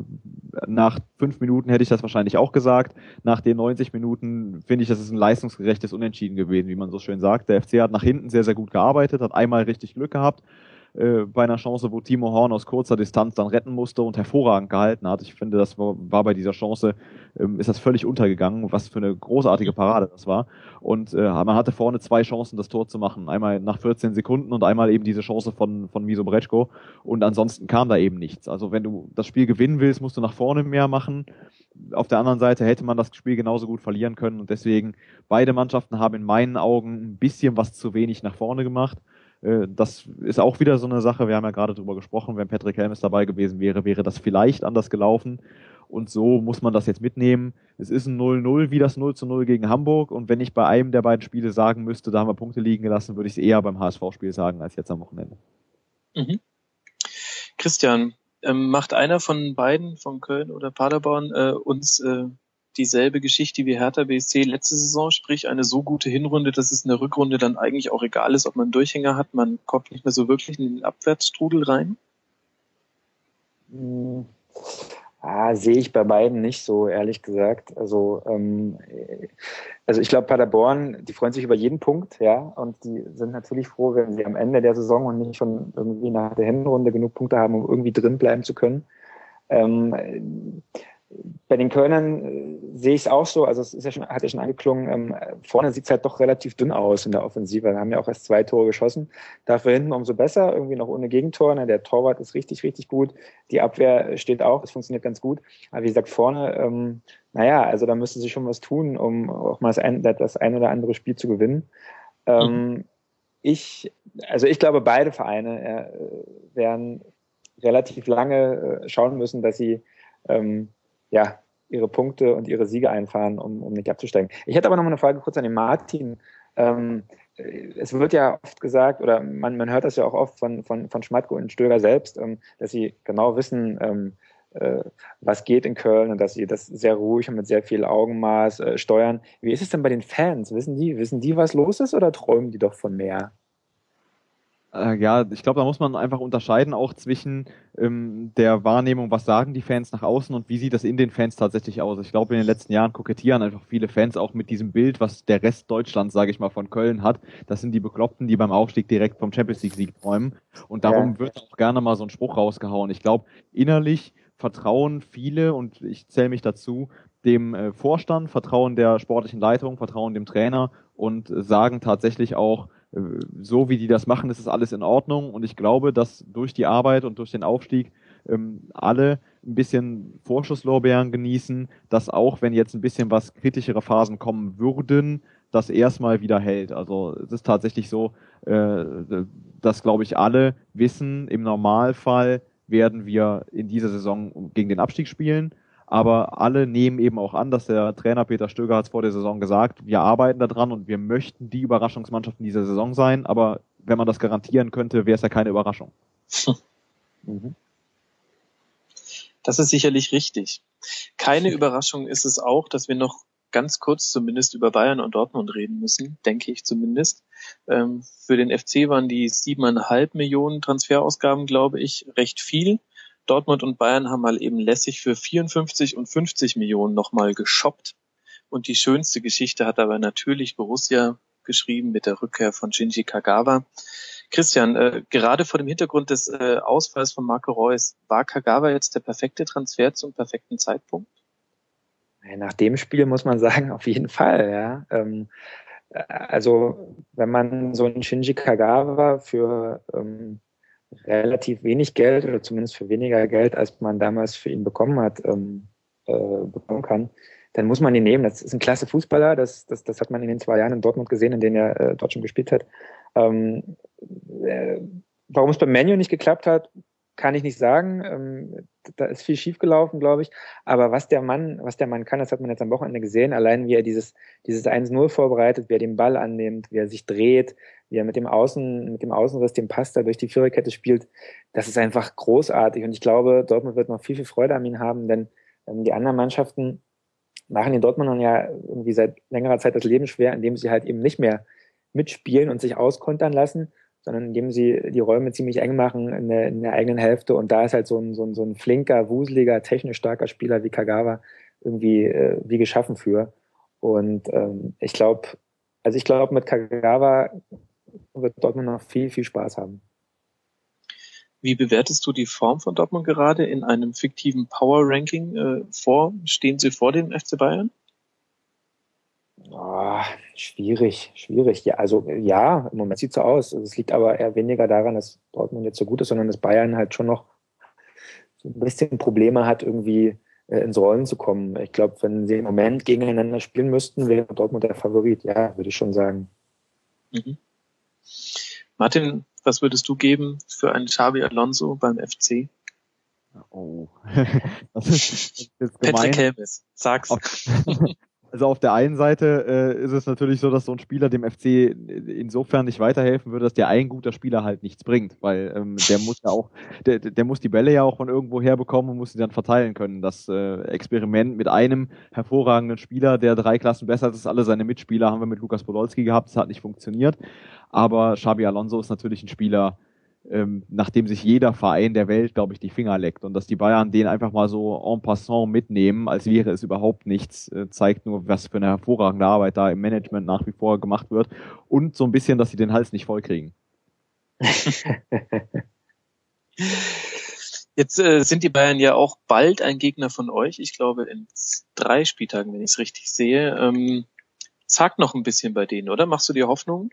nach fünf Minuten hätte ich das wahrscheinlich auch gesagt. Nach den 90 Minuten finde ich, das ist ein leistungsgerechtes Unentschieden gewesen, wie man so schön sagt. Der FC hat nach hinten sehr, sehr gut gearbeitet, hat einmal richtig Glück gehabt äh, bei einer Chance, wo Timo Horn aus kurzer Distanz dann retten musste und hervorragend gehalten hat. Ich finde, das war, war bei dieser Chance, ähm, ist das völlig untergegangen, was für eine großartige Parade das war. Und äh, man hatte vorne zwei Chancen, das Tor zu machen. Einmal nach 14 Sekunden und einmal eben diese Chance von, von Miso Breczko. Und ansonsten kam da eben nichts. Also wenn du das Spiel gewinnen willst, musst du nach vorne mehr machen. Auf der anderen Seite hätte man das Spiel genauso gut verlieren können. Und deswegen, beide Mannschaften haben in meinen Augen ein bisschen was zu wenig nach vorne gemacht. Äh, das ist auch wieder so eine Sache, wir haben ja gerade drüber gesprochen, wenn Patrick Helmes dabei gewesen wäre, wäre das vielleicht anders gelaufen. Und so muss man das jetzt mitnehmen. Es ist ein 0-0 wie das 0 0 gegen Hamburg. Und wenn ich bei einem der beiden Spiele sagen müsste, da haben wir Punkte liegen gelassen, würde ich es eher beim HSV-Spiel sagen, als jetzt am Wochenende.
Mhm. Christian, ähm, macht einer von beiden, von Köln oder Paderborn, äh, uns äh, dieselbe Geschichte wie Hertha BSC letzte Saison, sprich eine so gute Hinrunde, dass es in der Rückrunde dann eigentlich auch egal ist, ob man Durchhänger hat, man kommt nicht mehr so wirklich in den Abwärtsstrudel rein?
Hm. Ah, sehe ich bei beiden nicht so, ehrlich gesagt. Also, ähm, also ich glaube, Paderborn, die freuen sich über jeden Punkt, ja, und die sind natürlich froh, wenn sie am Ende der Saison und nicht schon irgendwie nach der Hinrunde genug Punkte haben, um irgendwie drin bleiben zu können. Ähm, bei den Kölnern äh, sehe ich es auch so, also es ist ja schon, hat ja schon angeklungen, ähm, vorne sieht es halt doch relativ dünn aus in der Offensive. Wir haben ja auch erst zwei Tore geschossen. Dafür hinten umso besser, irgendwie noch ohne Gegentor. Ne? Der Torwart ist richtig, richtig gut. Die Abwehr steht auch, es funktioniert ganz gut. Aber wie gesagt, vorne, ähm, naja, also da müsste sich schon was tun, um auch mal das ein, das ein oder andere Spiel zu gewinnen. Ähm, mhm. Ich, also ich glaube, beide Vereine äh, werden relativ lange äh, schauen müssen, dass sie ähm, ja, ihre Punkte und ihre Siege einfahren, um, um nicht abzusteigen. Ich hätte aber noch mal eine Frage kurz an den Martin. Ähm, es wird ja oft gesagt, oder man, man hört das ja auch oft von, von, von Schmatko und Stöger selbst, ähm, dass sie genau wissen, ähm, äh, was geht in Köln und dass sie das sehr ruhig und mit sehr viel Augenmaß äh, steuern. Wie ist es denn bei den Fans? Wissen die, wissen die, was los ist oder träumen die doch von mehr?
Äh, ja, ich glaube, da muss man einfach unterscheiden auch zwischen ähm, der Wahrnehmung, was sagen die Fans nach außen und wie sieht das in den Fans tatsächlich aus. Ich glaube, in den letzten Jahren kokettieren einfach viele Fans auch mit diesem Bild, was der Rest Deutschlands, sage ich mal, von Köln hat. Das sind die Bekloppten, die beim Aufstieg direkt vom Champions League Sieg träumen. Und darum ja. wird auch gerne mal so ein Spruch rausgehauen. Ich glaube, innerlich vertrauen viele und ich zähle mich dazu, dem äh, Vorstand, vertrauen der sportlichen Leitung, vertrauen dem Trainer und sagen tatsächlich auch, äh, so wie die das machen, ist es alles in Ordnung. Und ich glaube, dass durch die Arbeit und durch den Aufstieg ähm, alle ein bisschen Vorschusslorbeeren genießen, dass auch wenn jetzt ein bisschen was kritischere Phasen kommen würden, das erstmal wieder hält. Also es ist tatsächlich so, äh, dass glaube ich alle wissen, im Normalfall werden wir in dieser Saison gegen den Abstieg spielen. Aber alle nehmen eben auch an, dass der Trainer Peter Stöger hat es vor der Saison gesagt, wir arbeiten daran und wir möchten die Überraschungsmannschaft in dieser Saison sein. Aber wenn man das garantieren könnte, wäre es ja keine Überraschung.
Mhm. Das ist sicherlich richtig. Keine Überraschung ist es auch, dass wir noch ganz kurz zumindest über Bayern und Dortmund reden müssen, denke ich zumindest. Ähm, für den FC waren die siebeneinhalb Millionen Transferausgaben, glaube ich, recht viel. Dortmund und Bayern haben mal eben lässig für 54 und 50 Millionen nochmal geshoppt. Und die schönste Geschichte hat aber natürlich Borussia geschrieben mit der Rückkehr von Shinji Kagawa. Christian, äh, gerade vor dem Hintergrund des äh, Ausfalls von Marco Reus, war Kagawa jetzt der perfekte Transfer zum perfekten Zeitpunkt?
Nach dem Spiel muss man sagen, auf jeden Fall, ja. Ähm, also, wenn man so einen Shinji Kagawa für ähm, relativ wenig Geld oder zumindest für weniger Geld, als man damals für ihn bekommen hat, ähm, äh, bekommen kann, dann muss man ihn nehmen. Das ist ein klasse Fußballer, das, das, das hat man in den zwei Jahren in Dortmund gesehen, in denen er äh, dort schon gespielt hat. Ähm, äh, warum es beim Menu nicht geklappt hat, kann ich nicht sagen. Ähm, da ist viel schiefgelaufen, glaube ich. Aber was der Mann, was der Mann kann, das hat man jetzt am Wochenende gesehen. Allein wie er dieses, dieses 1-0 vorbereitet, wie er den Ball annimmt, wie er sich dreht, wie er mit dem Außen, mit dem Außenriss den Pass da durch die Viererkette spielt. Das ist einfach großartig. Und ich glaube, Dortmund wird noch viel, viel Freude an ihm haben, denn ähm, die anderen Mannschaften machen den Dortmundern ja irgendwie seit längerer Zeit das Leben schwer, indem sie halt eben nicht mehr mitspielen und sich auskontern lassen sondern indem sie die Räume ziemlich eng machen in der, in der eigenen Hälfte. Und da ist halt so ein, so ein, so ein flinker, wuseliger, technisch starker Spieler wie Kagawa irgendwie äh, wie geschaffen für. Und ähm, ich glaube, also ich glaube, mit Kagawa wird Dortmund noch viel, viel Spaß haben.
Wie bewertest du die Form von Dortmund gerade in einem fiktiven Power Ranking äh, vor? Stehen sie vor dem FC Bayern?
Oh, schwierig, schwierig. Ja, also ja, im Moment sieht so aus. Es liegt aber eher weniger daran, dass Dortmund jetzt so gut ist, sondern dass Bayern halt schon noch so ein bisschen Probleme hat, irgendwie äh, ins Rollen zu kommen. Ich glaube, wenn sie im Moment gegeneinander spielen müssten, wäre Dortmund der Favorit. Ja, würde ich schon sagen. Mhm.
Martin, was würdest du geben für einen Xavi Alonso beim FC?
Oh.
das ist, das ist Patrick Helmes, sag's.
Also auf der einen Seite äh, ist es natürlich so, dass so ein Spieler dem FC insofern nicht weiterhelfen würde, dass der ein guter Spieler halt nichts bringt, weil ähm, der muss ja auch, der, der muss die Bälle ja auch von irgendwo herbekommen und muss sie dann verteilen können. Das äh, Experiment mit einem hervorragenden Spieler, der drei Klassen besser ist als alle seine Mitspieler, haben wir mit Lukas Podolski gehabt, das hat nicht funktioniert. Aber Xabi Alonso ist natürlich ein Spieler, ähm, nachdem sich jeder Verein der Welt, glaube ich, die Finger leckt. Und dass die Bayern den einfach mal so en passant mitnehmen, als wäre es überhaupt nichts, äh, zeigt nur, was für eine hervorragende Arbeit da im Management nach wie vor gemacht wird. Und so ein bisschen, dass sie den Hals nicht voll kriegen.
Jetzt äh, sind die Bayern ja auch bald ein Gegner von euch. Ich glaube in drei Spieltagen, wenn ich es richtig sehe. Ähm, zagt noch ein bisschen bei denen, oder? Machst du dir Hoffnung?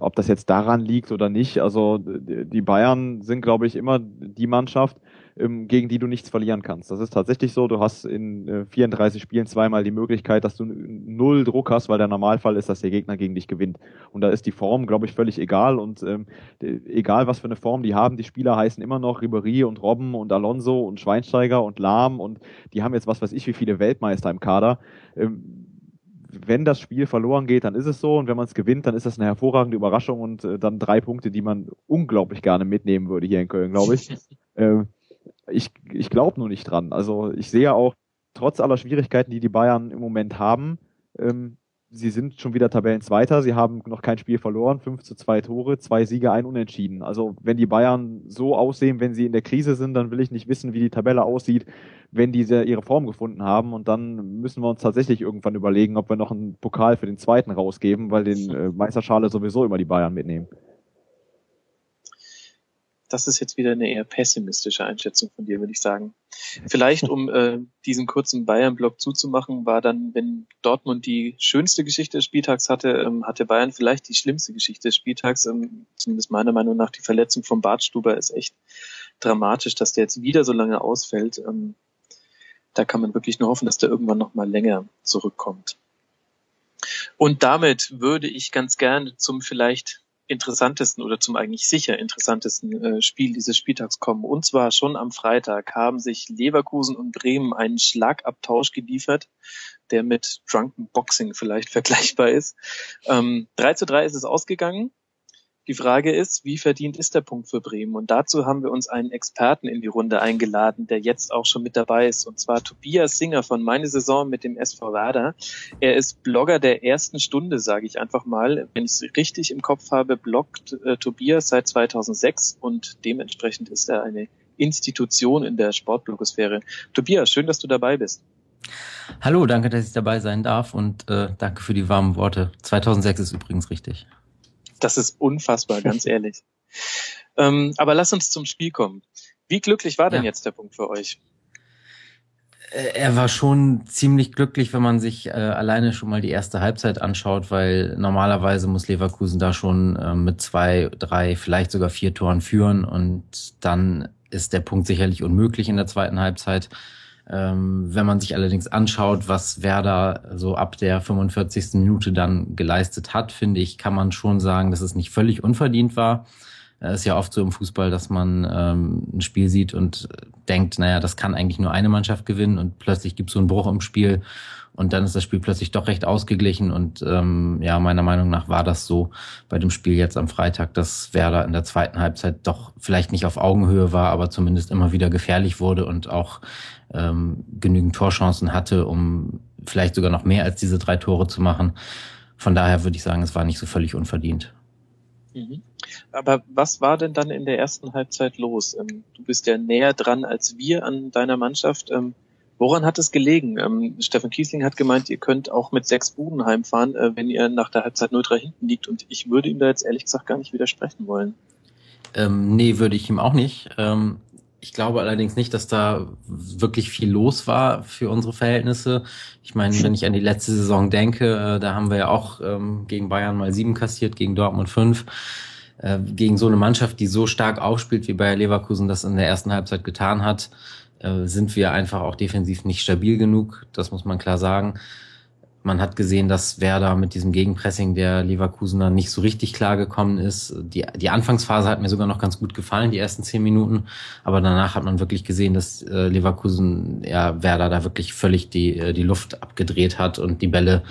Ob das jetzt daran liegt oder nicht. Also die Bayern sind, glaube ich, immer die Mannschaft, ähm, gegen die du nichts verlieren kannst. Das ist tatsächlich so. Du hast in 34 äh, Spielen zweimal die Möglichkeit, dass du null Druck hast, weil der Normalfall ist, dass der Gegner gegen dich gewinnt. Und da ist die Form, glaube ich, völlig egal. Und ähm, egal, was für eine Form die haben, die Spieler heißen immer noch Ribery und Robben und Alonso und Schweinsteiger und Lahm und die haben jetzt was weiß ich, wie viele Weltmeister im Kader. Ähm, wenn das Spiel verloren geht, dann ist es so. Und wenn man es gewinnt, dann ist das eine hervorragende Überraschung und äh, dann drei Punkte, die man unglaublich gerne mitnehmen würde hier in Köln, glaube ich. äh, Ich, ich glaube nur nicht dran. Also ich sehe auch, trotz aller Schwierigkeiten, die die Bayern im Moment haben, ähm, sie sind schon wieder Tabellenzweiter, sie haben noch kein Spiel verloren, 5 zu 2 Tore, zwei Siege, ein Unentschieden. Also wenn die Bayern so aussehen, wenn sie in der Krise sind, dann will ich nicht wissen, wie die Tabelle aussieht, wenn diese ihre Form gefunden haben. Und dann müssen wir uns tatsächlich irgendwann überlegen, ob wir noch einen Pokal für den zweiten rausgeben, weil den äh, Meisterschale sowieso immer die Bayern mitnehmen
das ist jetzt wieder eine eher pessimistische Einschätzung von dir, würde ich sagen. Vielleicht, um äh, diesen kurzen Bayern-Block zuzumachen, war dann, wenn Dortmund die schönste Geschichte des Spieltags hatte, ähm, hatte Bayern vielleicht die schlimmste Geschichte des Spieltags. Ähm, zumindest meiner Meinung nach, die Verletzung von Bartstuber ist echt dramatisch, dass der jetzt wieder so lange ausfällt. Ähm, da kann man wirklich nur hoffen, dass der irgendwann noch mal länger zurückkommt. Und damit würde ich ganz gerne zum vielleicht interessantesten oder zum eigentlich sicher interessantesten äh, Spiel dieses Spieltags kommen. Und zwar schon am Freitag haben sich Leverkusen und Bremen einen Schlagabtausch geliefert, der mit Drunken Boxing vielleicht vergleichbar ist. Ähm, 3 zu 3 ist es ausgegangen. Die Frage ist, wie verdient ist der Punkt für Bremen? Und dazu haben wir uns einen Experten in die Runde eingeladen, der jetzt auch schon mit dabei ist, und zwar Tobias Singer von Meine Saison mit dem SV Werder. Er ist Blogger der ersten Stunde, sage ich einfach mal. Wenn ich es richtig im Kopf habe, bloggt äh, Tobias seit 2006 und dementsprechend ist er eine Institution in der Sportblogosphäre. Tobias, schön, dass du dabei bist.
Hallo, danke, dass ich dabei sein darf und äh, danke für die warmen Worte. 2006 ist übrigens richtig.
Das ist unfassbar, ganz ehrlich. Ähm, aber lass uns zum Spiel kommen. Wie glücklich war denn ja. jetzt der Punkt für euch?
Äh, er war schon ziemlich glücklich, wenn man sich äh, alleine schon mal die erste Halbzeit anschaut, weil normalerweise muss Leverkusen da schon äh, mit zwei, drei, vielleicht sogar vier Toren führen und dann ist der Punkt sicherlich unmöglich in der zweiten Halbzeit. Ähm, wenn man sich allerdings anschaut, was Werder so ab der 45. Minute dann geleistet hat, finde ich, kann man schon sagen, dass es nicht völlig unverdient war. Es ist ja oft so im Fußball, dass man ähm, ein Spiel sieht und denkt, naja, das kann eigentlich nur eine Mannschaft gewinnen und plötzlich gibt es so einen Bruch im Spiel und dann ist das Spiel plötzlich doch recht ausgeglichen und ähm, ja, meiner Meinung nach war das so bei dem Spiel jetzt am Freitag, dass Werder in der zweiten Halbzeit doch vielleicht nicht auf Augenhöhe war, aber zumindest immer wieder gefährlich wurde und auch ähm, genügend Torchancen hatte, um vielleicht sogar noch mehr als diese drei Tore zu machen. Von daher würde ich sagen, es war nicht so völlig unverdient.
Mhm. Aber was war denn dann in der ersten Halbzeit los? Ähm, du bist ja näher dran als wir an deiner Mannschaft. Ähm, woran hat es gelegen? Ähm, Steffen Kiesling hat gemeint, ihr könnt auch mit sechs Buden heimfahren, äh, wenn ihr nach der Halbzeit 0-3 hinten liegt. Und ich würde ihm da jetzt ehrlich gesagt gar nicht widersprechen wollen.
Ähm, nee, würde ich ihm auch nicht. Ähm, ich glaube allerdings nicht, dass da wirklich viel los war für unsere Verhältnisse. Ich meine, wenn ich an die letzte Saison denke, äh, da haben wir ja auch ähm, gegen Bayern mal sieben kassiert, gegen Dortmund fünf. Äh, gegen so eine Mannschaft, die so stark aufspielt, wie Bayer Leverkusen das in der ersten Halbzeit getan hat, äh, sind wir einfach auch defensiv nicht stabil genug. Das muss man klar sagen. Man hat gesehen, dass Werder mit diesem Gegenpressing der Leverkusener nicht so richtig klar gekommen ist. Die, die Anfangsphase hat mir sogar noch ganz gut gefallen, die ersten zehn Minuten. Aber danach hat man wirklich gesehen, dass äh, Leverkusen, ja, Werder da wirklich völlig die, äh, die Luft abgedreht hat und die Bälle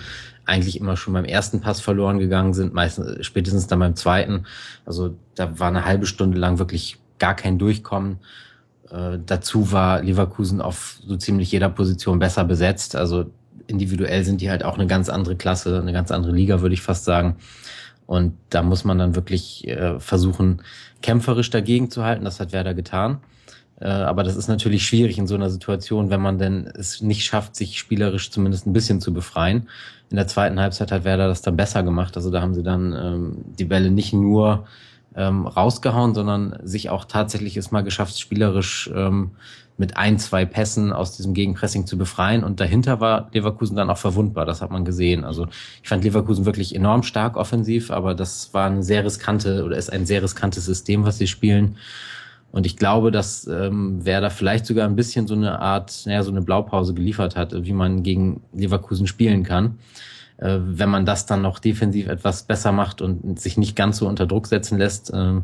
eigentlich immer schon beim ersten Pass verloren gegangen sind, meistens spätestens dann beim zweiten. Also da war eine halbe Stunde lang wirklich gar kein Durchkommen. Äh, dazu war Leverkusen auf so ziemlich jeder Position besser besetzt. Also individuell sind die halt auch eine ganz andere Klasse, eine ganz andere Liga, würde ich fast sagen. Und da muss man dann wirklich äh, versuchen, kämpferisch dagegen zu halten. Das hat Werder getan. Äh, aber das ist natürlich schwierig in so einer Situation, wenn man denn es nicht schafft, sich spielerisch zumindest ein bisschen zu befreien. In der zweiten Halbzeit hat Werder das dann besser gemacht. Also da haben sie dann ähm, die Bälle nicht nur ähm, rausgehauen, sondern sich auch tatsächlich ist mal geschafft, spielerisch ähm, mit ein, zwei Pässen aus diesem Gegenpressing zu befreien. Und dahinter war Leverkusen dann auch verwundbar. Das hat man gesehen. Also ich fand Leverkusen wirklich enorm stark offensiv, aber das war ein sehr riskante oder ist ein sehr riskantes System, was sie spielen. Und ich glaube, dass ähm, Werder vielleicht sogar ein bisschen so eine Art, naja, so eine Blaupause geliefert hat, wie man gegen Leverkusen spielen kann. Äh, wenn man das dann noch defensiv etwas besser macht und sich nicht ganz so unter Druck setzen lässt, äh,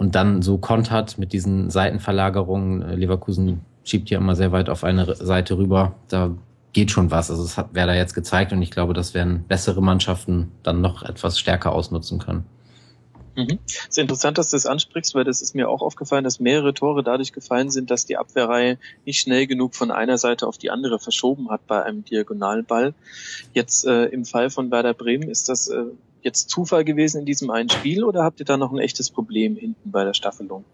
und dann so kontert mit diesen Seitenverlagerungen. Äh, Leverkusen schiebt ja immer sehr weit auf eine Seite rüber. Da geht schon was. Also es hat Werder jetzt gezeigt und ich glaube, das werden bessere Mannschaften dann noch etwas stärker ausnutzen können.
Mhm. Es ist interessant, dass du das ansprichst, weil das ist mir auch aufgefallen, dass mehrere Tore dadurch gefallen sind, dass die Abwehrreihe nicht schnell genug von einer Seite auf die andere verschoben hat bei einem Diagonalball. Jetzt äh, im Fall von Werder Bremen ist das äh, jetzt Zufall gewesen in diesem einen Spiel oder habt ihr da noch ein echtes Problem hinten bei der Staffelung?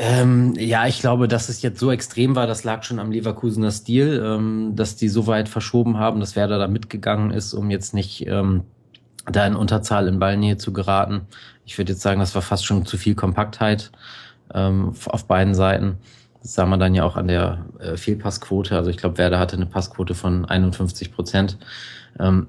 Ähm, ja, ich glaube, dass es jetzt so extrem war, das lag schon am Leverkusener Stil, ähm, dass die so weit verschoben haben, dass Werder da mitgegangen ist, um jetzt nicht ähm, da in Unterzahl in Ballnähe zu geraten. Ich würde jetzt sagen, das war fast schon zu viel Kompaktheit ähm, auf beiden Seiten. Das sah man dann ja auch an der äh, Fehlpassquote. Also ich glaube, Werder hatte eine Passquote von 51 Prozent. Ähm,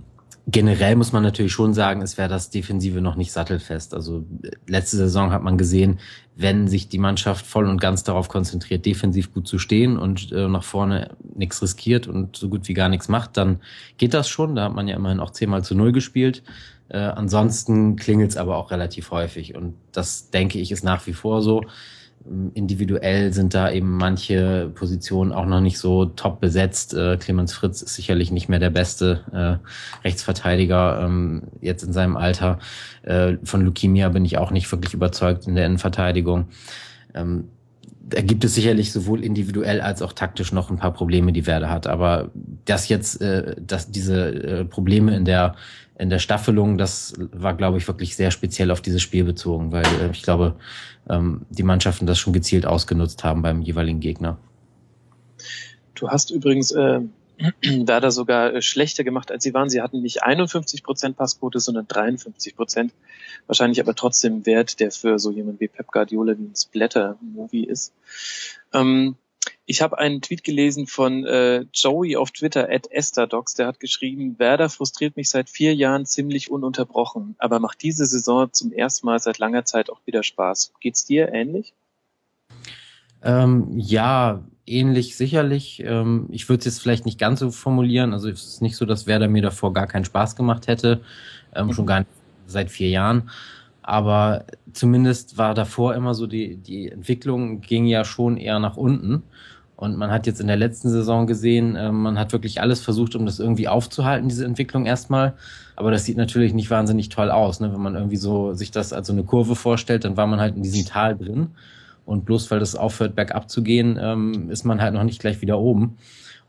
generell muss man natürlich schon sagen, es wäre das Defensive noch nicht sattelfest. Also letzte Saison hat man gesehen, wenn sich die Mannschaft voll und ganz darauf konzentriert, defensiv gut zu stehen und äh, nach vorne nichts riskiert und so gut wie gar nichts macht, dann geht das schon. Da hat man ja immerhin auch zehnmal zu null gespielt. Äh, ansonsten klingelt es aber auch relativ häufig und das denke ich ist nach wie vor so individuell sind da eben manche Positionen auch noch nicht so top besetzt. Äh, Clemens Fritz ist sicherlich nicht mehr der beste äh, Rechtsverteidiger ähm, jetzt in seinem Alter. Äh, von Lukimia bin ich auch nicht wirklich überzeugt in der Innenverteidigung. Ähm, da gibt es sicherlich sowohl individuell als auch taktisch noch ein paar Probleme, die Werder hat. Aber das jetzt, äh, dass diese äh, Probleme in der in der Staffelung, das war, glaube ich, wirklich sehr speziell auf dieses Spiel bezogen, weil äh, ich glaube, ähm, die Mannschaften das schon gezielt ausgenutzt haben beim jeweiligen Gegner.
Du hast übrigens äh, Werder sogar äh, schlechter gemacht, als sie waren. Sie hatten nicht 51 Prozent Passquote, sondern 53 Prozent. Wahrscheinlich aber trotzdem Wert, der für so jemand wie Pep Guardiola ein Splatter-Movie ist. Ähm, ich habe einen Tweet gelesen von äh, Joey auf Twitter, at Esterdocs, der hat geschrieben, Werder frustriert mich seit vier Jahren ziemlich ununterbrochen, aber macht diese Saison zum ersten Mal seit langer Zeit auch wieder Spaß. Geht's dir ähnlich?
Ähm, ja, ähnlich sicherlich. Ähm, ich würde es jetzt vielleicht nicht ganz so formulieren. Also es ist nicht so, dass Werder mir davor gar keinen Spaß gemacht hätte, ähm, mhm. schon gar nicht seit vier Jahren. Aber zumindest war davor immer so die, die Entwicklung ging ja schon eher nach unten. Und man hat jetzt in der letzten Saison gesehen, äh, man hat wirklich alles versucht, um das irgendwie aufzuhalten, diese Entwicklung erstmal. Aber das sieht natürlich nicht wahnsinnig toll aus. Ne? Wenn man irgendwie so sich das als so eine Kurve vorstellt, dann war man halt in diesem Tal drin. Und bloß weil das aufhört, bergab zu gehen, ähm, ist man halt noch nicht gleich wieder oben.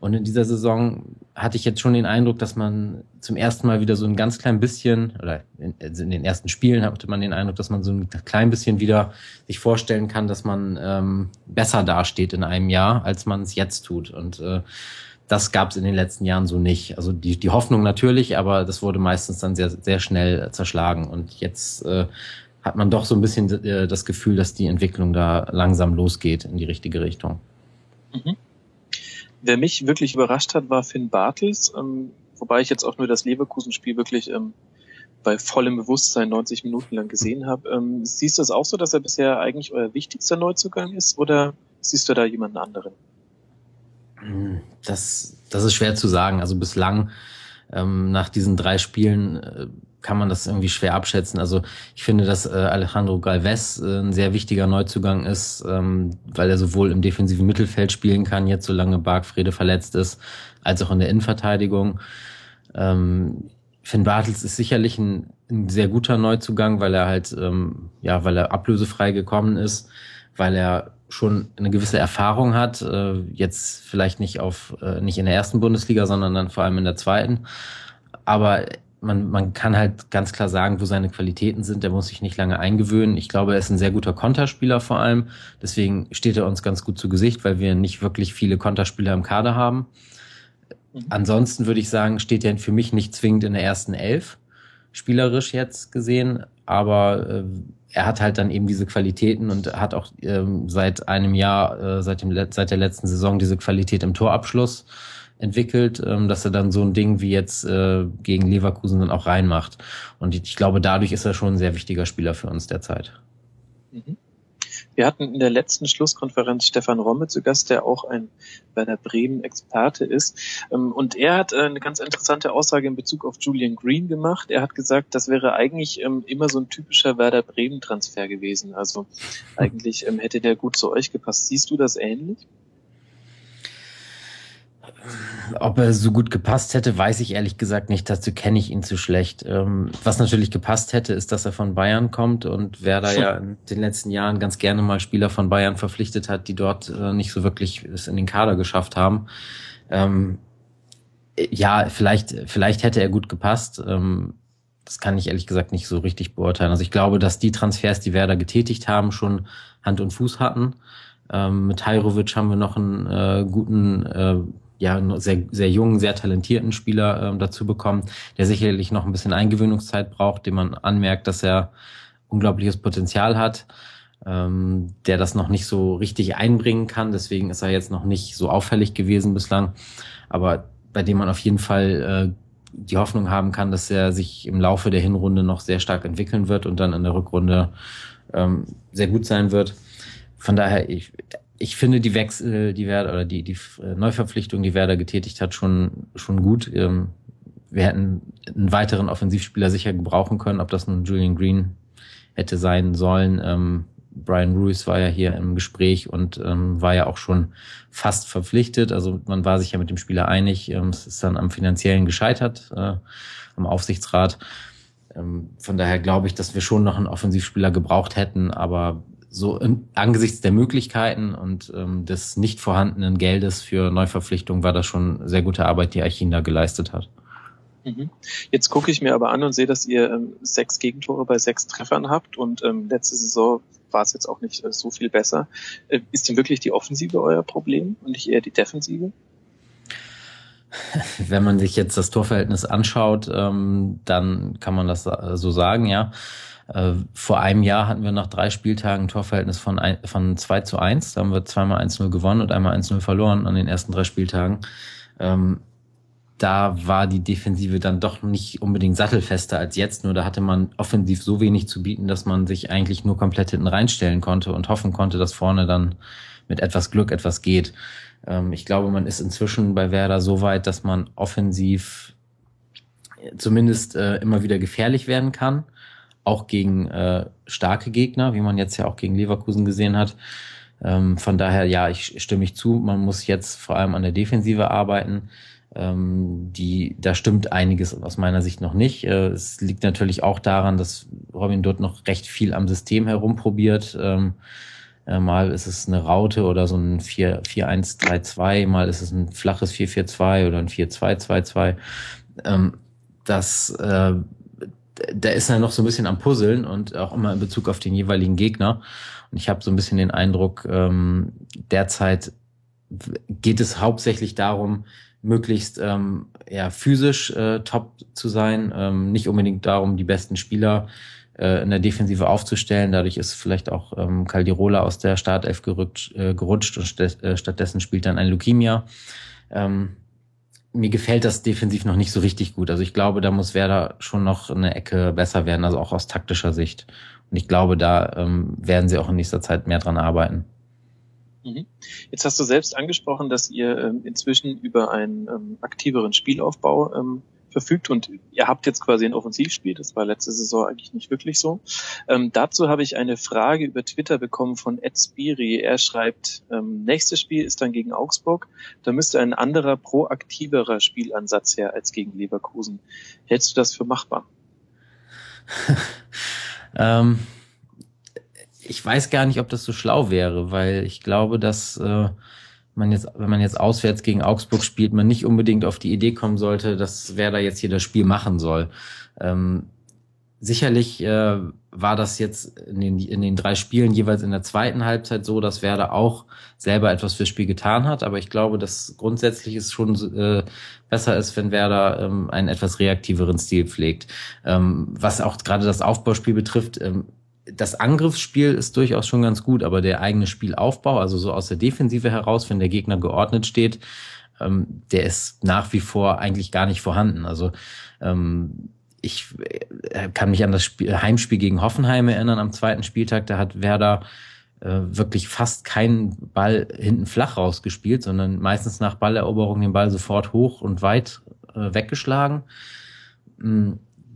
Und in dieser Saison hatte ich jetzt schon den Eindruck, dass man zum ersten Mal wieder so ein ganz klein bisschen, oder in, also in, den ersten Spielen hatte man den Eindruck, dass man so ein klein bisschen wieder sich vorstellen kann, dass man ähm, besser dasteht in einem Jahr, als man es jetzt tut. Und äh, das gab es in den letzten Jahren so nicht. Also die, die Hoffnung natürlich, aber das wurde meistens dann sehr, sehr schnell zerschlagen. Und jetzt äh, hat man doch so ein bisschen äh, das Gefühl, dass die Entwicklung da langsam losgeht in die richtige Richtung.
Mhm. Wer mich wirklich überrascht hat, war Finn Bartels, ähm, wobei ich jetzt auch nur das Leverkusen-Spiel wirklich ähm, bei vollem Bewusstsein 90 Minuten lang gesehen habe. Ähm, siehst du es auch so, dass er bisher eigentlich euer wichtigster Neuzugang ist oder siehst du da jemanden anderen?
Hm, das, das ist schwer zu sagen. Also bislang ähm, nach diesen drei Spielen äh, kann man das irgendwie schwer abschätzen. Also ich finde, dass äh, Alejandro Galvez äh, ein sehr wichtiger Neuzugang ist, ähm, weil er sowohl im defensiven Mittelfeld spielen kann, jetzt solange Bargfrede verletzt ist, als auch in der Innenverteidigung. Ähm, Finn Bartels ist sicherlich ein, ein, sehr guter Neuzugang, weil er halt, ähm, ja, weil er ablösefrei gekommen ist, weil er schon eine gewisse Erfahrung hat, äh, jetzt vielleicht nicht auf, äh, nicht in der ersten Bundesliga, sondern dann vor allem in der zweiten. Aber man, man kann halt ganz klar sagen, wo seine Qualitäten sind. Der muss sich nicht lange eingewöhnen. Ich glaube, er ist ein sehr guter Konterspieler vor allem. Deswegen steht er uns ganz gut zu Gesicht, weil wir nicht wirklich viele Konterspieler im Kader haben. Mhm. Ansonsten würde ich sagen, steht er für mich nicht zwingend in der ersten Elf, spielerisch jetzt gesehen. Aber äh, er hat halt dann eben diese Qualitäten und hat auch ähm, seit einem Jahr, äh, seit, dem, seit der letzten Saison diese Qualität im Torabschluss entwickelt, ähm, dass er dann so ein Ding wie jetzt äh, gegen Leverkusen dann auch reinmacht. Und ich, glaube, dadurch ist er schon ein sehr wichtiger Spieler für uns derzeit.
Mhm. Wir hatten in der letzten Schlusskonferenz Stefan Romme zu Gast, der auch ein Werder Bremen Experte ist. Ähm, und er hat äh, eine ganz interessante Aussage in Bezug auf Julian Green gemacht. Er hat gesagt, das wäre eigentlich ähm, immer so ein typischer Werder Bremen Transfer gewesen. Also eigentlich ähm, hätte der gut zu euch gepasst. Siehst du das ähnlich?
Ob er so gut gepasst hätte, weiß ich ehrlich gesagt nicht. Dazu kenne ich ihn zu schlecht. Ähm, was natürlich gepasst hätte, ist, dass er von Bayern kommt und wer da ja in den letzten Jahren ganz gerne mal Spieler von Bayern verpflichtet hat, die dort äh, nicht so wirklich es in den Kader geschafft haben. Ähm, ja, vielleicht, vielleicht hätte er gut gepasst. Ähm, das kann ich ehrlich gesagt nicht so richtig beurteilen. Also ich glaube, dass die Transfers, die Werder getätigt haben, schon Hand und Fuß hatten. Mit Hajrovic haben wir noch einen äh, guten, äh, ja, sehr, sehr jungen, sehr talentierten Spieler ähm, dazu bekommen, der sicherlich noch ein bisschen Eingewöhnungszeit braucht, dem man anmerkt, dass er unglaubliches Potenzial hat, ähm, der das noch nicht so richtig einbringen kann. Deswegen ist er jetzt noch nicht so auffällig gewesen bislang. Aber bei dem man auf jeden Fall äh, die Hoffnung haben kann, dass er sich im Laufe der Hinrunde noch sehr stark entwickeln wird und dann in der Rückrunde ähm, sehr gut sein wird. Von daher, ich, ich finde die Wechsel, die Werder oder die, die Neuverpflichtung, die Werder getätigt hat, schon, schon gut. Ähm, wir hätten einen weiteren Offensivspieler sicher gebrauchen können, ob das nun Julian Green hätte sein sollen. Ähm, Brian Ruiz war ja hier im Gespräch und ähm, war ja auch schon fast verpflichtet. Also man war sich ja mit dem Spieler einig. Es ist dann am finanziellen gescheitert, äh, am Aufsichtsrat. Von daher glaube ich, dass wir schon noch einen Offensivspieler gebraucht hätten, aber so in, angesichts der Möglichkeiten und ähm, des nicht vorhandenen Geldes für Neuverpflichtung war das schon sehr gute Arbeit, die Archin da geleistet hat.
Mhm. Jetzt gucke ich mir aber an und sehe, dass ihr ähm, sechs Gegentore bei sechs Treffern habt und ähm, letzte Saison war es jetzt auch nicht äh, so viel besser. Äh, ist denn wirklich die Offensive euer Problem und nicht eher die Defensive?
Wenn man sich jetzt das Torverhältnis anschaut, ähm, dann kann man das äh, so sagen, ja. Äh, vor einem Jahr hatten wir nach drei Spieltagen ein Torverhältnis von, ein, von 2 zu 1. Da haben wir zweimal 1-0 gewonnen und einmal 1-0 verloren an den ersten drei Spieltagen. Ähm, da war die Defensive dann doch nicht unbedingt sattelfester als jetzt. Nur da hatte man offensiv so wenig zu bieten, dass man sich eigentlich nur komplett hinten reinstellen konnte und hoffen konnte, dass vorne dann mit etwas Glück etwas geht. Ähm, ich glaube, man ist inzwischen bei Werder so weit, dass man offensiv zumindest äh, immer wieder gefährlich werden kann. Auch gegen äh, starke Gegner, wie man jetzt ja auch gegen Leverkusen gesehen hat. Ähm, von daher, ja, ich stimme ich zu. Man muss jetzt vor allem an der Defensive arbeiten. Ähm, die, da stimmt einiges aus meiner Sicht noch nicht. Äh, es liegt natürlich auch daran, dass Robin dort noch recht viel am System herumprobiert. Ähm, äh, mal ist es eine Raute oder so ein 4-1-3-2, mal ist es ein flaches 4-4-2 oder ein 4-2-2-2. Ähm, das, äh, da ist er noch so ein bisschen am Puzzeln und auch immer in Bezug auf den jeweiligen Gegner. Und ich habe so ein bisschen den Eindruck, ähm, derzeit geht es hauptsächlich darum, möglichst ähm, ja, physisch äh, top zu sein, ähm, nicht unbedingt darum, die besten Spieler äh, in der Defensive aufzustellen. Dadurch ist vielleicht auch ähm, Caldirola aus der Startelf gerückt, äh, gerutscht und st äh, stattdessen spielt dann ein Lukimia. Ähm, mir gefällt das defensiv noch nicht so richtig gut. Also ich glaube, da muss Werder schon noch eine Ecke besser werden, also auch aus taktischer Sicht. Und ich glaube, da ähm, werden sie auch in nächster Zeit mehr dran arbeiten.
Mhm. Jetzt hast du selbst angesprochen, dass ihr ähm, inzwischen über einen ähm, aktiveren Spielaufbau ähm, verfügt und ihr habt jetzt quasi ein Offensivspiel. Das war letzte Saison eigentlich nicht wirklich so. Ähm, dazu habe ich eine Frage über Twitter bekommen von Ed Spiri. Er schreibt, ähm, nächstes Spiel ist dann gegen Augsburg. Da müsste ein anderer, proaktiverer Spielansatz her als gegen Leverkusen. Hältst du das für machbar?
ähm ich weiß gar nicht, ob das so schlau wäre, weil ich glaube, dass äh, man jetzt, wenn man jetzt auswärts gegen Augsburg spielt, man nicht unbedingt auf die Idee kommen sollte, dass wer da jetzt hier das Spiel machen soll. Ähm, sicherlich äh, war das jetzt in den, in den drei Spielen jeweils in der zweiten Halbzeit so, dass Werder auch selber etwas fürs Spiel getan hat. Aber ich glaube, dass grundsätzlich es schon äh, besser ist, wenn Werder ähm, einen etwas reaktiveren Stil pflegt. Ähm, was auch gerade das Aufbauspiel betrifft, ähm, das Angriffsspiel ist durchaus schon ganz gut, aber der eigene Spielaufbau, also so aus der Defensive heraus, wenn der Gegner geordnet steht, ähm, der ist nach wie vor eigentlich gar nicht vorhanden. Also ähm, ich äh, kann mich an das Spiel, Heimspiel gegen Hoffenheim erinnern am zweiten Spieltag. Da hat Werder äh, wirklich fast keinen Ball hinten flach rausgespielt, sondern meistens nach Balleroberung den Ball sofort hoch und weit äh, weggeschlagen.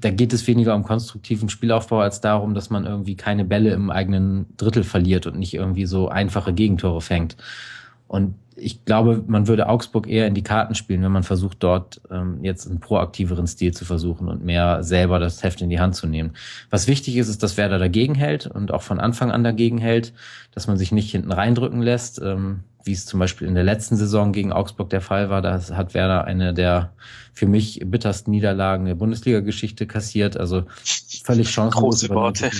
Da geht es weniger um konstruktiven Spielaufbau als darum, dass man irgendwie keine Bälle im eigenen Drittel verliert und nicht irgendwie so einfache Gegentore fängt. Und ich glaube, man würde Augsburg eher in die Karten spielen, wenn man versucht, dort ähm, jetzt einen proaktiveren Stil zu versuchen und mehr selber das Heft in die Hand zu nehmen. Was wichtig ist, ist, dass Werder dagegen hält und auch von Anfang an dagegen hält, dass man sich nicht hinten reindrücken lässt, ähm, wie es zum Beispiel in der letzten Saison gegen Augsburg der Fall war. Da hat Werder eine der für mich bittersten Niederlagen der Bundesliga-Geschichte kassiert. Also völlig chancenlos. Große Worte.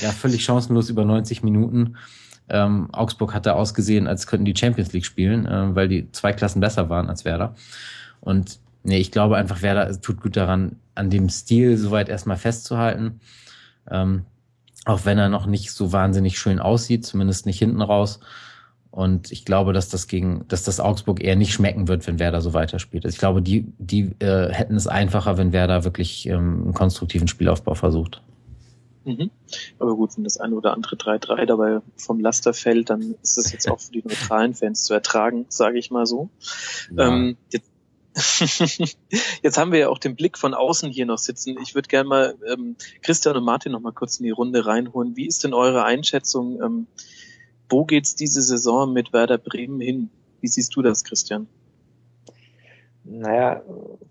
Ja, völlig chancenlos über 90 Minuten. Ähm, Augsburg hatte ausgesehen, als könnten die Champions League spielen, äh, weil die zwei Klassen besser waren als Werder. Und nee, ich glaube einfach, Werder tut gut daran, an dem Stil soweit erstmal festzuhalten. Ähm, auch wenn er noch nicht so wahnsinnig schön aussieht, zumindest nicht hinten raus. Und ich glaube, dass das gegen, dass das Augsburg eher nicht schmecken wird, wenn Werder so weiterspielt. Also ich glaube, die, die äh, hätten es einfacher, wenn Werder wirklich ähm, einen konstruktiven Spielaufbau versucht.
Mhm. Aber gut, wenn das eine oder andere 3-3 dabei vom Laster fällt, dann ist es jetzt auch für die neutralen Fans zu ertragen, sage ich mal so. Ja. Ähm, jetzt, jetzt haben wir ja auch den Blick von außen hier noch sitzen. Ich würde gerne mal ähm, Christian und Martin noch mal kurz in die Runde reinholen. Wie ist denn eure Einschätzung? Ähm, wo geht's diese Saison mit Werder Bremen hin? Wie siehst du das, Christian?
Naja,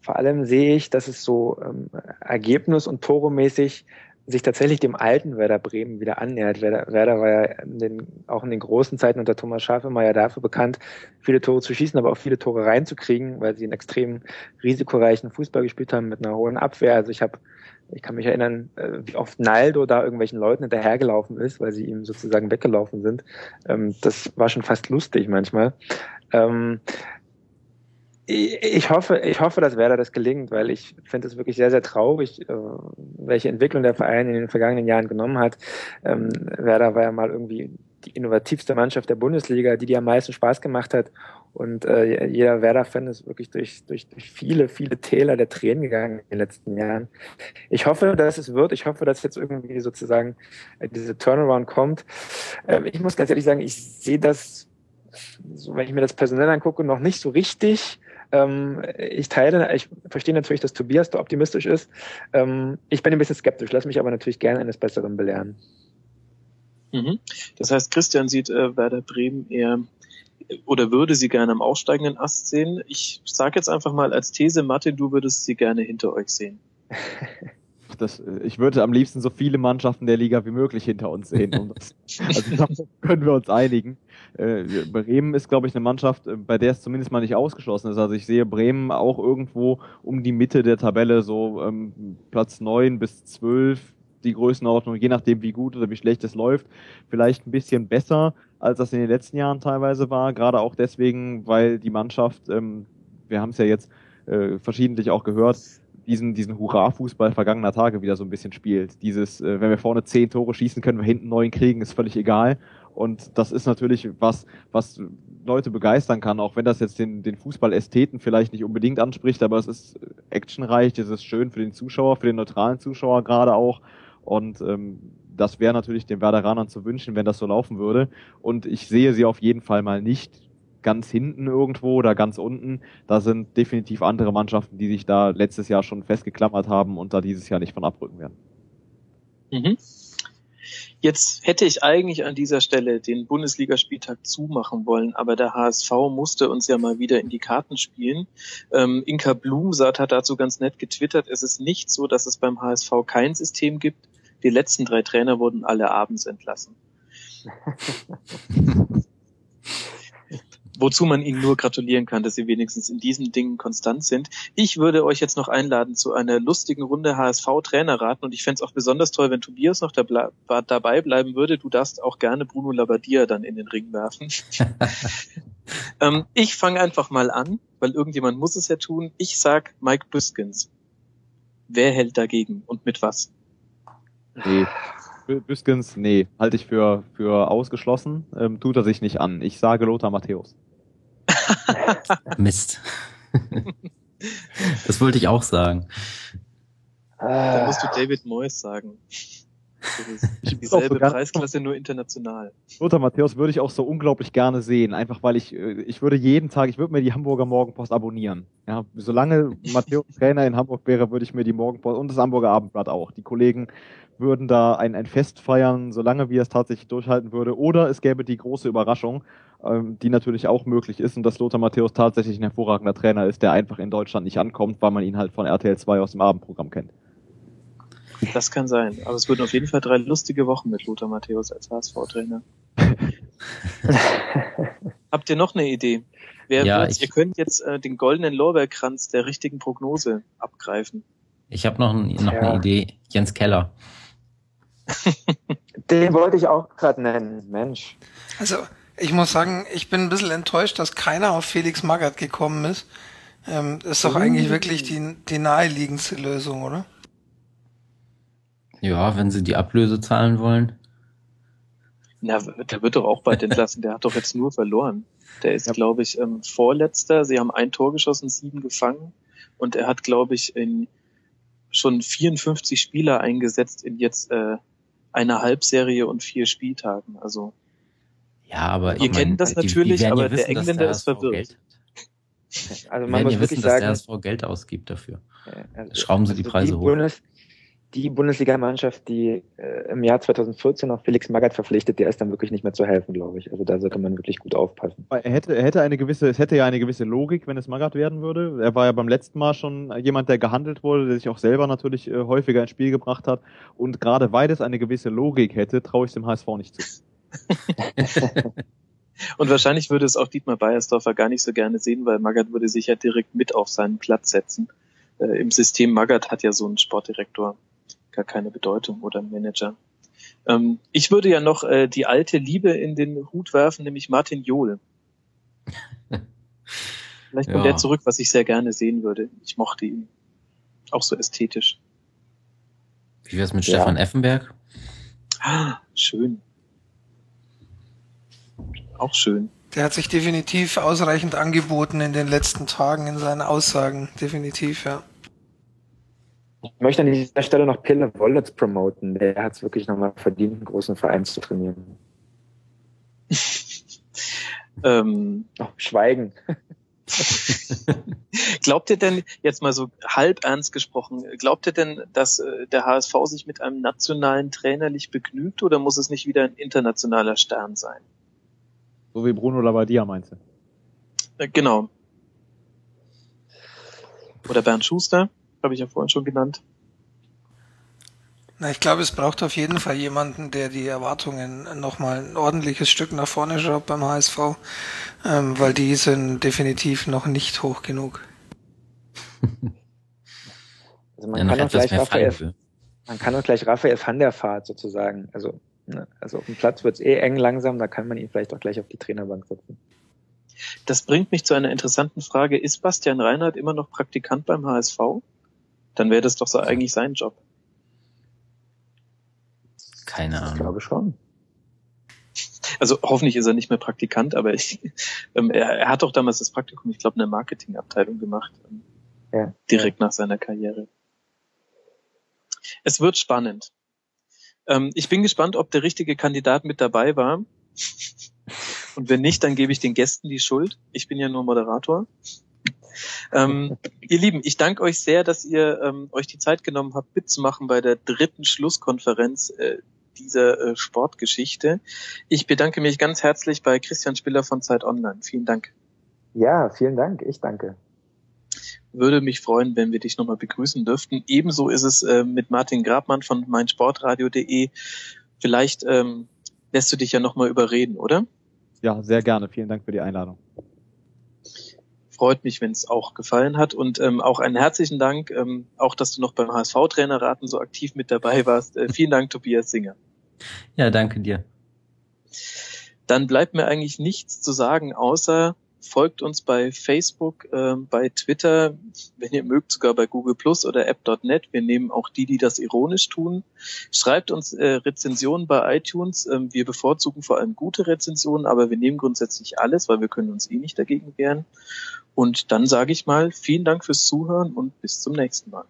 vor allem sehe ich, dass es so ähm, ergebnis- und Tore-mäßig sich tatsächlich dem alten Werder Bremen wieder annähert. Werder, Werder war ja in den, auch in den großen Zeiten unter Thomas Schafemeyer dafür bekannt, viele Tore zu schießen, aber auch viele Tore reinzukriegen, weil sie einen extrem risikoreichen Fußball gespielt haben mit einer hohen Abwehr. Also ich habe, ich kann mich erinnern, äh, wie oft Naldo da irgendwelchen Leuten hinterhergelaufen ist, weil sie ihm sozusagen weggelaufen sind. Ähm, das war schon fast lustig manchmal. Ich hoffe, ich hoffe, dass Werder das gelingt, weil ich finde es wirklich sehr, sehr traurig, äh, welche Entwicklung der Verein in den vergangenen Jahren genommen hat. Ähm, Werder war ja mal irgendwie die innovativste Mannschaft der Bundesliga, die die am meisten Spaß gemacht hat. Und äh, jeder Werder-Fan ist wirklich durch, durch, durch viele, viele Täler der Tränen gegangen in den letzten Jahren. Ich hoffe, dass es wird. Ich hoffe, dass jetzt irgendwie sozusagen äh, diese Turnaround kommt. Ähm, ich muss ganz ehrlich sagen, ich sehe das, so, wenn ich mir das personell angucke, noch nicht so richtig. Ähm, ich teile, ich verstehe natürlich, dass Tobias da optimistisch ist. Ähm, ich bin ein bisschen skeptisch, lass mich aber natürlich gerne eines Besseren belehren.
Mhm. Das heißt, Christian sieht äh, Werder Bremen eher oder würde sie gerne am aufsteigenden Ast sehen. Ich sage jetzt einfach mal als These, Martin, du würdest sie gerne hinter euch sehen.
das, äh, ich würde am liebsten so viele Mannschaften der Liga wie möglich hinter uns sehen. Das, also da können wir uns einigen. Äh, Bremen ist, glaube ich, eine Mannschaft, äh, bei der es zumindest mal nicht ausgeschlossen ist. Also ich sehe Bremen auch irgendwo um die Mitte der Tabelle, so ähm, Platz neun bis zwölf, die Größenordnung, je nachdem wie gut oder wie schlecht es läuft, vielleicht ein bisschen besser, als das in den letzten Jahren teilweise war. Gerade auch deswegen, weil die Mannschaft, ähm, wir haben es ja jetzt äh, verschiedentlich auch gehört, diesen, diesen Hurra-Fußball vergangener Tage wieder so ein bisschen spielt. Dieses, äh, wenn wir vorne zehn Tore schießen, können wir hinten neun kriegen, ist völlig egal. Und das ist natürlich was, was Leute begeistern kann, auch wenn das jetzt den, den Fußball-Ästheten vielleicht nicht unbedingt anspricht, aber es ist actionreich, es ist schön für den Zuschauer, für den neutralen Zuschauer gerade auch. Und ähm, das wäre natürlich den Werderanern zu wünschen, wenn das so laufen würde. Und ich sehe sie auf jeden Fall mal nicht ganz hinten irgendwo oder ganz unten. Da sind definitiv andere Mannschaften, die sich da letztes Jahr schon festgeklammert haben und da dieses Jahr nicht von abrücken werden.
Mhm. Jetzt hätte ich eigentlich an dieser Stelle den Bundesligaspieltag zumachen wollen, aber der HSV musste uns ja mal wieder in die Karten spielen. Ähm, Inka Blumsaat hat dazu ganz nett getwittert, es ist nicht so, dass es beim HSV kein System gibt. Die letzten drei Trainer wurden alle abends entlassen. wozu man ihnen nur gratulieren kann, dass sie wenigstens in diesen Dingen konstant sind. Ich würde euch jetzt noch einladen zu einer lustigen Runde HSV-Trainerraten und ich fände es auch besonders toll, wenn Tobias noch dabei bleiben würde. Du darfst auch gerne Bruno Labbadia dann in den Ring werfen. ähm, ich fange einfach mal an, weil irgendjemand muss es ja tun. Ich sag Mike Büskens. Wer hält dagegen und mit was?
Nee. Büskens, nee, halte ich für, für ausgeschlossen. Ähm, tut er sich nicht an. Ich sage Lothar Matthäus.
Mist. das wollte ich auch sagen.
Da musst du David Moyes sagen. Ich dieselbe so Preisklasse, nur international.
Lothar Matthäus würde ich auch so unglaublich gerne sehen, einfach weil ich, äh, ich würde jeden Tag, ich würde mir die Hamburger Morgenpost abonnieren. Ja, solange Matthäus Trainer in Hamburg wäre, würde ich mir die Morgenpost und das Hamburger Abendblatt auch. Die Kollegen würden da ein, ein Fest feiern, solange wir es tatsächlich durchhalten würde. Oder es gäbe die große Überraschung, ähm, die natürlich auch möglich ist und dass Lothar Matthäus tatsächlich ein hervorragender Trainer ist, der einfach in Deutschland nicht ankommt, weil man ihn halt von RTL 2 aus dem Abendprogramm kennt.
Das kann sein. Aber es würden auf jeden Fall drei lustige Wochen mit Lothar Matthäus als HSV-Trainer. Habt ihr noch eine Idee? Wer ja, ihr könnt jetzt äh, den goldenen Lorbeerkranz der richtigen Prognose abgreifen.
Ich habe noch, noch ja. eine Idee. Jens Keller.
den wollte ich auch gerade nennen, Mensch.
Also, ich muss sagen, ich bin ein bisschen enttäuscht, dass keiner auf Felix Magath gekommen ist. Ähm, ist doch eigentlich wirklich die, die naheliegendste Lösung, oder?
Ja, wenn sie die Ablöse zahlen wollen.
Na, der wird doch auch bald entlassen. Der hat doch jetzt nur verloren. Der ist, ja. glaube ich, ähm, Vorletzter. Sie haben ein Tor geschossen, sieben gefangen. Und er hat, glaube ich, in schon 54 Spieler eingesetzt in jetzt äh, einer Halbserie und vier Spieltagen. Also
ja, aber
ihr kennt das natürlich, die, die aber wissen, der Engländer ist verwirrt.
Also man muss wirklich wissen, sagen, dass der HSV Geld ausgibt dafür. Also, Schrauben Sie die also Preise die hoch.
Bundes, die Bundesligamannschaft, die äh, im Jahr 2014 noch Felix Magath verpflichtet, der ist dann wirklich nicht mehr zu helfen, glaube ich. Also da sollte man wirklich gut aufpassen.
Er hätte, er hätte eine gewisse, es hätte ja eine gewisse Logik, wenn es Magath werden würde. Er war ja beim letzten Mal schon jemand, der gehandelt wurde, der sich auch selber natürlich äh, häufiger ins Spiel gebracht hat. Und gerade weil es eine gewisse Logik hätte, traue ich dem HSV nicht zu.
Und wahrscheinlich würde es auch Dietmar Beiersdorfer gar nicht so gerne sehen, weil Magath würde sich ja direkt mit auf seinen Platz setzen. Äh, Im System Magath hat ja so ein Sportdirektor gar keine Bedeutung oder ein Manager. Ähm, ich würde ja noch äh, die alte Liebe in den Hut werfen, nämlich Martin Johl. Vielleicht kommt ja. er zurück, was ich sehr gerne sehen würde. Ich mochte ihn. Auch so ästhetisch.
Wie wär's mit ja. Stefan Effenberg?
Ah, schön. Auch schön.
Der hat sich definitiv ausreichend angeboten in den letzten Tagen in seinen Aussagen. Definitiv, ja.
Ich möchte an dieser Stelle noch Pille Wollitz promoten. Der hat es wirklich nochmal verdient, einen großen Verein zu trainieren. ähm, oh, Schweigen.
glaubt ihr denn, jetzt mal so halb ernst gesprochen, glaubt ihr denn, dass äh, der HSV sich mit einem nationalen Trainer nicht begnügt oder muss es nicht wieder ein internationaler Stern sein?
So wie Bruno Labbadia meinst du?
Äh, genau. Oder Bernd Schuster? Habe ich ja vorhin schon genannt.
Na, ich glaube, es braucht auf jeden Fall jemanden, der die Erwartungen nochmal ein ordentliches Stück nach vorne schraubt beim HSV, ähm, weil die sind definitiv noch nicht hoch genug.
Also man, ja, kann auch gleich Raphael, man kann auch gleich Raphael van der Vaart sozusagen, also, ne, also auf dem Platz wird es eh eng langsam, da kann man ihn vielleicht auch gleich auf die Trainerbank setzen.
Das bringt mich zu einer interessanten Frage. Ist Bastian Reinhardt immer noch Praktikant beim HSV? Dann wäre das doch so eigentlich sein Job.
Keine Ahnung.
Ich glaube schon.
Also hoffentlich ist er nicht mehr Praktikant, aber ich, ähm, er, er, hat doch damals das Praktikum, ich glaube, in der Marketingabteilung gemacht. Ähm, ja. Direkt nach seiner Karriere. Es wird spannend. Ähm, ich bin gespannt, ob der richtige Kandidat mit dabei war. Und wenn nicht, dann gebe ich den Gästen die Schuld. Ich bin ja nur Moderator. Ähm, ihr Lieben, ich danke euch sehr, dass ihr ähm, euch die Zeit genommen habt, mitzumachen bei der dritten Schlusskonferenz äh, dieser äh, Sportgeschichte. Ich bedanke mich ganz herzlich bei Christian Spiller von Zeit Online. Vielen Dank.
Ja, vielen Dank. Ich danke.
Würde mich freuen, wenn wir dich nochmal begrüßen dürften. Ebenso ist es äh, mit Martin Grabmann von meinsportradio.de. Vielleicht ähm, lässt du dich ja nochmal überreden, oder?
Ja, sehr gerne. Vielen Dank für die Einladung
freut mich, wenn es auch gefallen hat. Und ähm, auch einen herzlichen Dank, ähm, auch dass du noch beim HSV-Trainerraten so aktiv mit dabei warst. Äh, vielen Dank, Tobias Singer.
Ja, danke dir.
Dann bleibt mir eigentlich nichts zu sagen, außer folgt uns bei Facebook, äh, bei Twitter, wenn ihr mögt, sogar bei Google Plus oder App.net. Wir nehmen auch die, die das ironisch tun. Schreibt uns äh, Rezensionen bei iTunes. Ähm, wir bevorzugen vor allem gute Rezensionen, aber wir nehmen grundsätzlich alles, weil wir können uns eh nicht dagegen wehren. Und dann sage ich mal, vielen Dank fürs Zuhören und bis zum nächsten Mal.